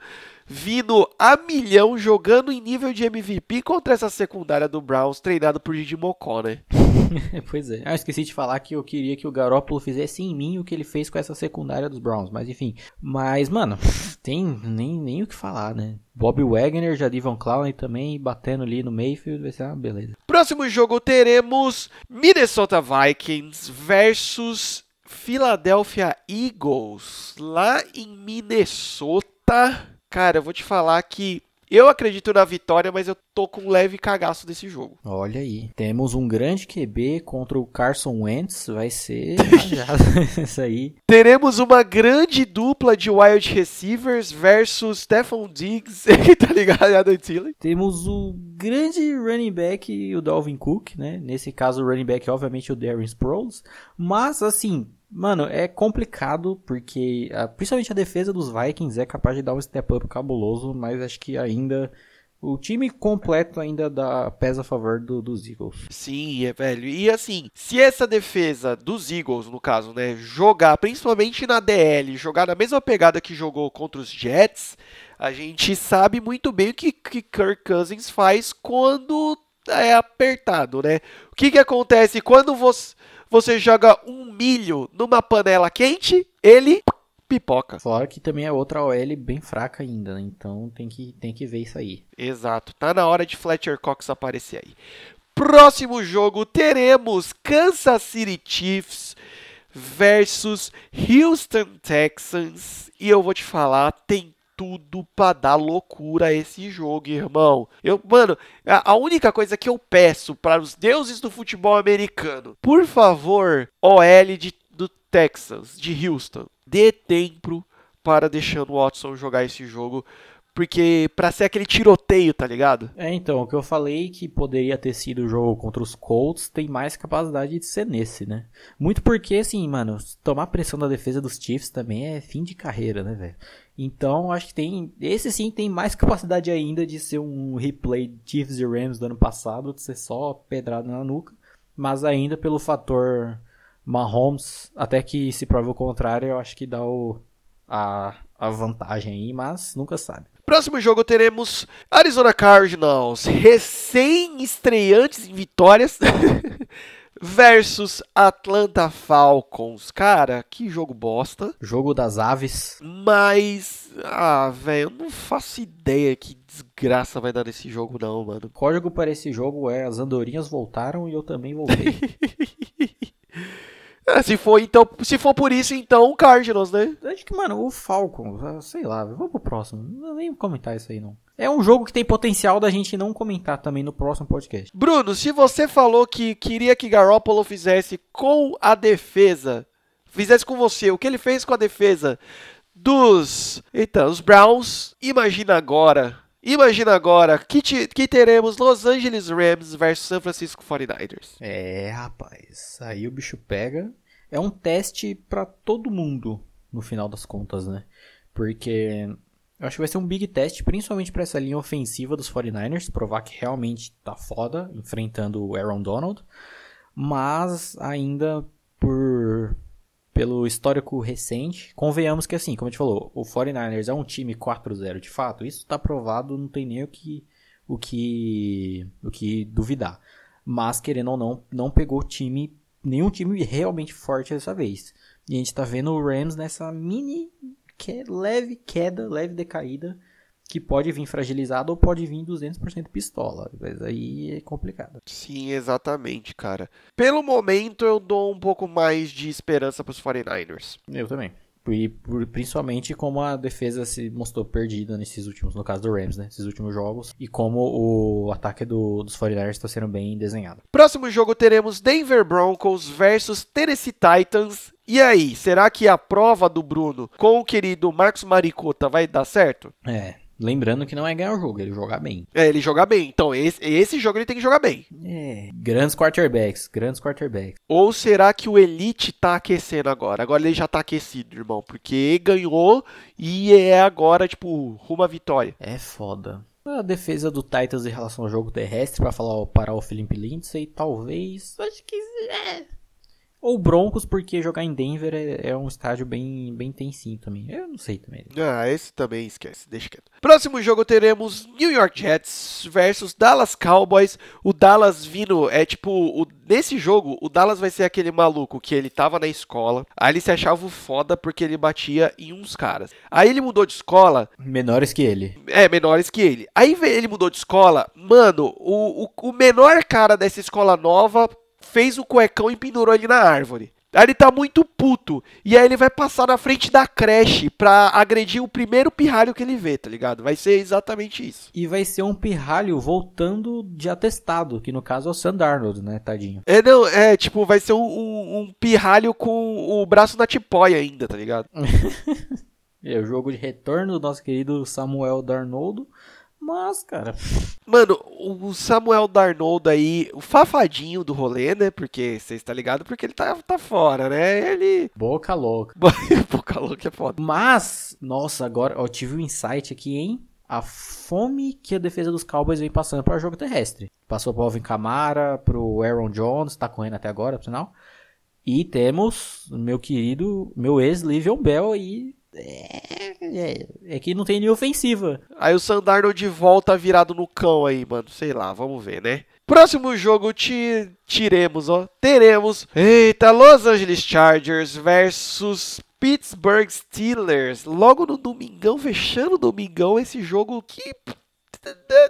vindo a milhão, jogando em nível de MVP contra essa secundária do Browns, treinado por Didi Mocó, né? pois é. Ah, esqueci de falar que eu queria que o Garoppolo fizesse em mim o que ele fez com essa secundária dos Browns, mas enfim. Mas, mano, tem nem, nem o que falar, né? Bob Wagner, Jadivon Clowney também batendo ali no Mayfield, vai ser uma beleza. Próximo jogo teremos Minnesota Vikings versus Philadelphia Eagles, lá em Minnesota. Cara, eu vou te falar que eu acredito na vitória, mas eu tô com um leve cagaço desse jogo. Olha aí. Temos um grande QB contra o Carson Wentz. Vai ser isso aí. Teremos uma grande dupla de wide receivers versus Stephon Diggs, tá ligado? Adam Thielen. Temos o grande running back, o Dalvin Cook, né? Nesse caso, o running back, obviamente, o Darren Sproles. Mas, assim, Mano, é complicado porque principalmente a defesa dos Vikings é capaz de dar um step up cabuloso, mas acho que ainda o time completo ainda dá pesa a favor do, dos Eagles. Sim, é velho. E assim, se essa defesa dos Eagles, no caso, né, jogar principalmente na DL, jogar na mesma pegada que jogou contra os Jets, a gente sabe muito bem o que, que Kirk Cousins faz quando é apertado, né? O que que acontece quando você você joga um milho numa panela quente, ele pipoca. Fora que também é outra OL bem fraca ainda, né? Então tem que, tem que ver isso aí. Exato, tá na hora de Fletcher Cox aparecer aí. Próximo jogo teremos Kansas City Chiefs versus Houston Texans. E eu vou te falar, tem tudo pra dar loucura esse jogo, irmão. Eu, mano, a, a única coisa que eu peço para os deuses do futebol americano, por favor, OL de, do Texas, de Houston, dê tempo para deixando o Watson jogar esse jogo, porque pra ser aquele tiroteio, tá ligado? É, então, o que eu falei que poderia ter sido o jogo contra os Colts tem mais capacidade de ser nesse, né? Muito porque, assim, mano, tomar pressão da defesa dos Chiefs também é fim de carreira, né, velho? Então, acho que tem. Esse sim tem mais capacidade ainda de ser um replay Chiefs e Rams do ano passado, de ser só pedrada na nuca. Mas ainda pelo fator Mahomes, até que se prove o contrário, eu acho que dá o, a, a vantagem aí, mas nunca sabe. Próximo jogo teremos Arizona Cardinals, recém-estreantes em vitórias, versus Atlanta Falcons. Cara, que jogo bosta. Jogo das aves. Mas, ah, velho, eu não faço ideia que desgraça vai dar nesse jogo não, mano. O código para esse jogo é as andorinhas voltaram e eu também voltei. É, se for então, se for por isso, então o Cardinals, né? Acho que, mano, o Falcon, ah, sei lá, vamos pro próximo. Não nem comentar isso aí não. É um jogo que tem potencial da gente não comentar também no próximo podcast. Bruno, se você falou que queria que Garoppolo fizesse com a defesa, fizesse com você o que ele fez com a defesa dos, então, os Browns, imagina agora Imagina agora que, te, que teremos Los Angeles Rams versus San Francisco 49ers. É, rapaz, aí o bicho pega. É um teste para todo mundo, no final das contas, né? Porque eu acho que vai ser um big teste, principalmente para essa linha ofensiva dos 49ers, provar que realmente tá foda enfrentando o Aaron Donald. Mas ainda por pelo histórico recente, convenhamos que assim, como a gente falou, o 49ers é um time 4-0 de fato, isso está provado, não tem nem o que, o que, o que duvidar. Mas, querendo ou não, não pegou time, nenhum time realmente forte dessa vez. E a gente está vendo o Rams nessa mini, que, leve queda, leve decaída, que pode vir fragilizado ou pode vir 200% pistola. Mas aí é complicado. Sim, exatamente, cara. Pelo momento eu dou um pouco mais de esperança para os 49ers. Eu também. E principalmente como a defesa se mostrou perdida nesses últimos, no caso do Rams, né? Esses últimos jogos. E como o ataque do, dos 49ers está sendo bem desenhado. Próximo jogo teremos Denver Broncos versus Tennessee Titans. E aí, será que a prova do Bruno com o querido Marcos Maricota vai dar certo? É, Lembrando que não é ganhar o jogo, ele jogar bem. É, ele jogar bem. Então, esse, esse jogo ele tem que jogar bem. É. Grandes quarterbacks, grandes quarterbacks. Ou será que o Elite tá aquecendo agora? Agora ele já tá aquecido, irmão. Porque ganhou e é agora, tipo, rumo à vitória. É foda. A defesa do Titans em relação ao jogo terrestre, para falar parar o Felipe Lindsay, talvez. Acho que. É. Ou Broncos, porque jogar em Denver é, é, um estádio bem, bem tensinho também. Eu não sei também. Ah, esse também esquece, deixa quieto. Próximo jogo teremos New York Jets versus Dallas Cowboys. O Dallas vindo, é tipo, o, nesse jogo, o Dallas vai ser aquele maluco que ele tava na escola, aí ele se achava foda porque ele batia em uns caras. Aí ele mudou de escola. Menores que ele. É, menores que ele. Aí ele mudou de escola, mano, o, o, o menor cara dessa escola nova fez o cuecão e pendurou ele na árvore. Aí ele tá muito puto. E aí ele vai passar na frente da creche pra agredir o primeiro pirralho que ele vê, tá ligado? Vai ser exatamente isso. E vai ser um pirralho voltando de atestado, que no caso é o Sam Darnold, né, tadinho. É, não, é, tipo, vai ser um, um, um pirralho com o braço na tipóia ainda, tá ligado? é o jogo de retorno do nosso querido Samuel Darnold mas, cara. Mano, o Samuel Darnold aí, o fafadinho do rolê, né? Porque você está ligado, porque ele tá, tá fora, né? Ele. Boca louca. Boca louca é foda. Mas, nossa, agora eu tive um insight aqui, hein? A fome que a defesa dos Cowboys vem passando para o jogo terrestre. Passou pro Alvin Kamara, pro Aaron Jones, tá correndo até agora, por sinal. E temos meu querido, meu ex-Livion Bell aí é, é, é, que não tem nem ofensiva. Aí o Sandarno de volta virado no cão aí, mano. Sei lá, vamos ver, né? Próximo jogo te tiremos, ó. Teremos. Eita, Los Angeles Chargers versus Pittsburgh Steelers. Logo no domingão, fechando o domingão, esse jogo que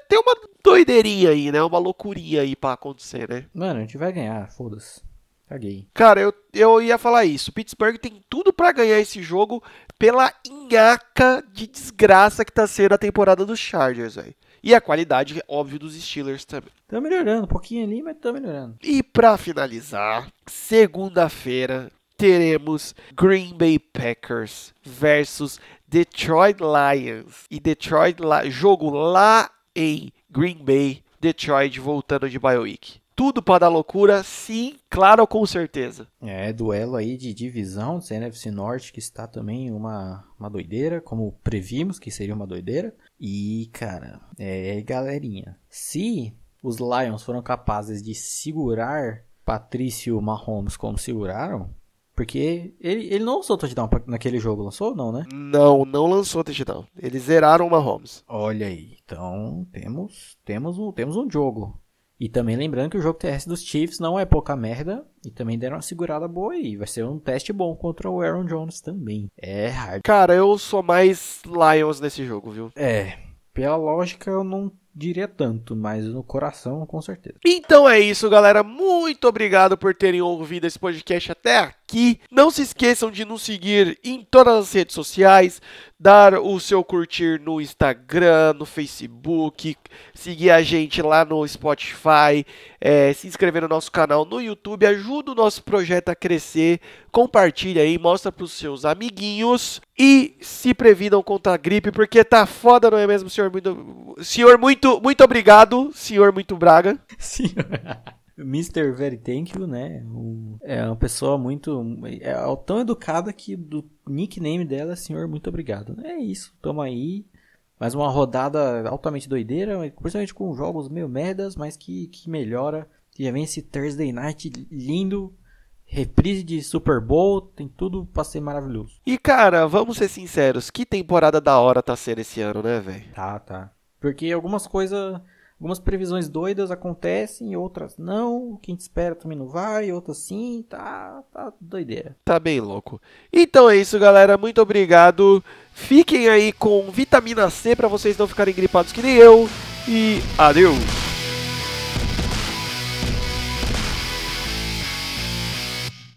tem uma doideirinha aí, né? Uma loucurinha aí pra acontecer, né? Mano, a gente vai ganhar, foda-se. Caguei. Cara, eu, eu ia falar isso. Pittsburgh tem tudo para ganhar esse jogo pela inhaca de desgraça que tá sendo a temporada dos Chargers, velho. E a qualidade, óbvio, dos Steelers também. Tá melhorando, um pouquinho ali, mas tá melhorando. E para finalizar, segunda-feira teremos Green Bay Packers versus Detroit Lions. E Detroit, jogo lá em Green Bay, Detroit voltando de bye week tudo para dar loucura? Sim, claro, com certeza. É, duelo aí de divisão do NFC Norte que está também uma, uma doideira, como previmos que seria uma doideira. E, cara, é galerinha. Se os Lions foram capazes de segurar Patrício Mahomes como seguraram, porque ele, ele não lançou touchdown naquele jogo, lançou não, né? Não, não lançou touchdown. Eles zeraram o Mahomes. Olha aí, então temos, temos, um, temos um jogo. E também lembrando que o jogo terrestre dos Chiefs não é pouca merda. E também deram uma segurada boa aí. Vai ser um teste bom contra o Aaron Jones também. É hard. Cara, eu sou mais Lions nesse jogo, viu? É. Pela lógica, eu não diria tanto, mas no coração, com certeza. Então é isso, galera. Muito obrigado por terem ouvido esse podcast até aqui. Não se esqueçam de nos seguir em todas as redes sociais, dar o seu curtir no Instagram, no Facebook, seguir a gente lá no Spotify, é, se inscrever no nosso canal no YouTube, ajuda o nosso projeto a crescer, compartilha aí, mostra para os seus amiguinhos e se previnam contra a gripe, porque tá foda, não é mesmo, senhor? Muito, senhor, muito, muito obrigado, senhor muito Braga. Senhor. Mr. Very Thank You, né? é uma pessoa muito. É tão educada que do nickname dela é Senhor Muito Obrigado. É isso, tamo aí. Mais uma rodada altamente doideira, principalmente com jogos meio merdas, mas que, que melhora. Já vem esse Thursday Night lindo, reprise de Super Bowl, tem tudo pra ser maravilhoso. E cara, vamos ser sinceros, que temporada da hora tá sendo esse ano, né, velho? Tá, tá. Porque algumas coisas Algumas previsões doidas acontecem, outras não. Quem te espera também não vai, outras sim. Tá, tá doideira. Tá bem louco. Então é isso, galera. Muito obrigado. Fiquem aí com vitamina C para vocês não ficarem gripados que nem eu. E adeus.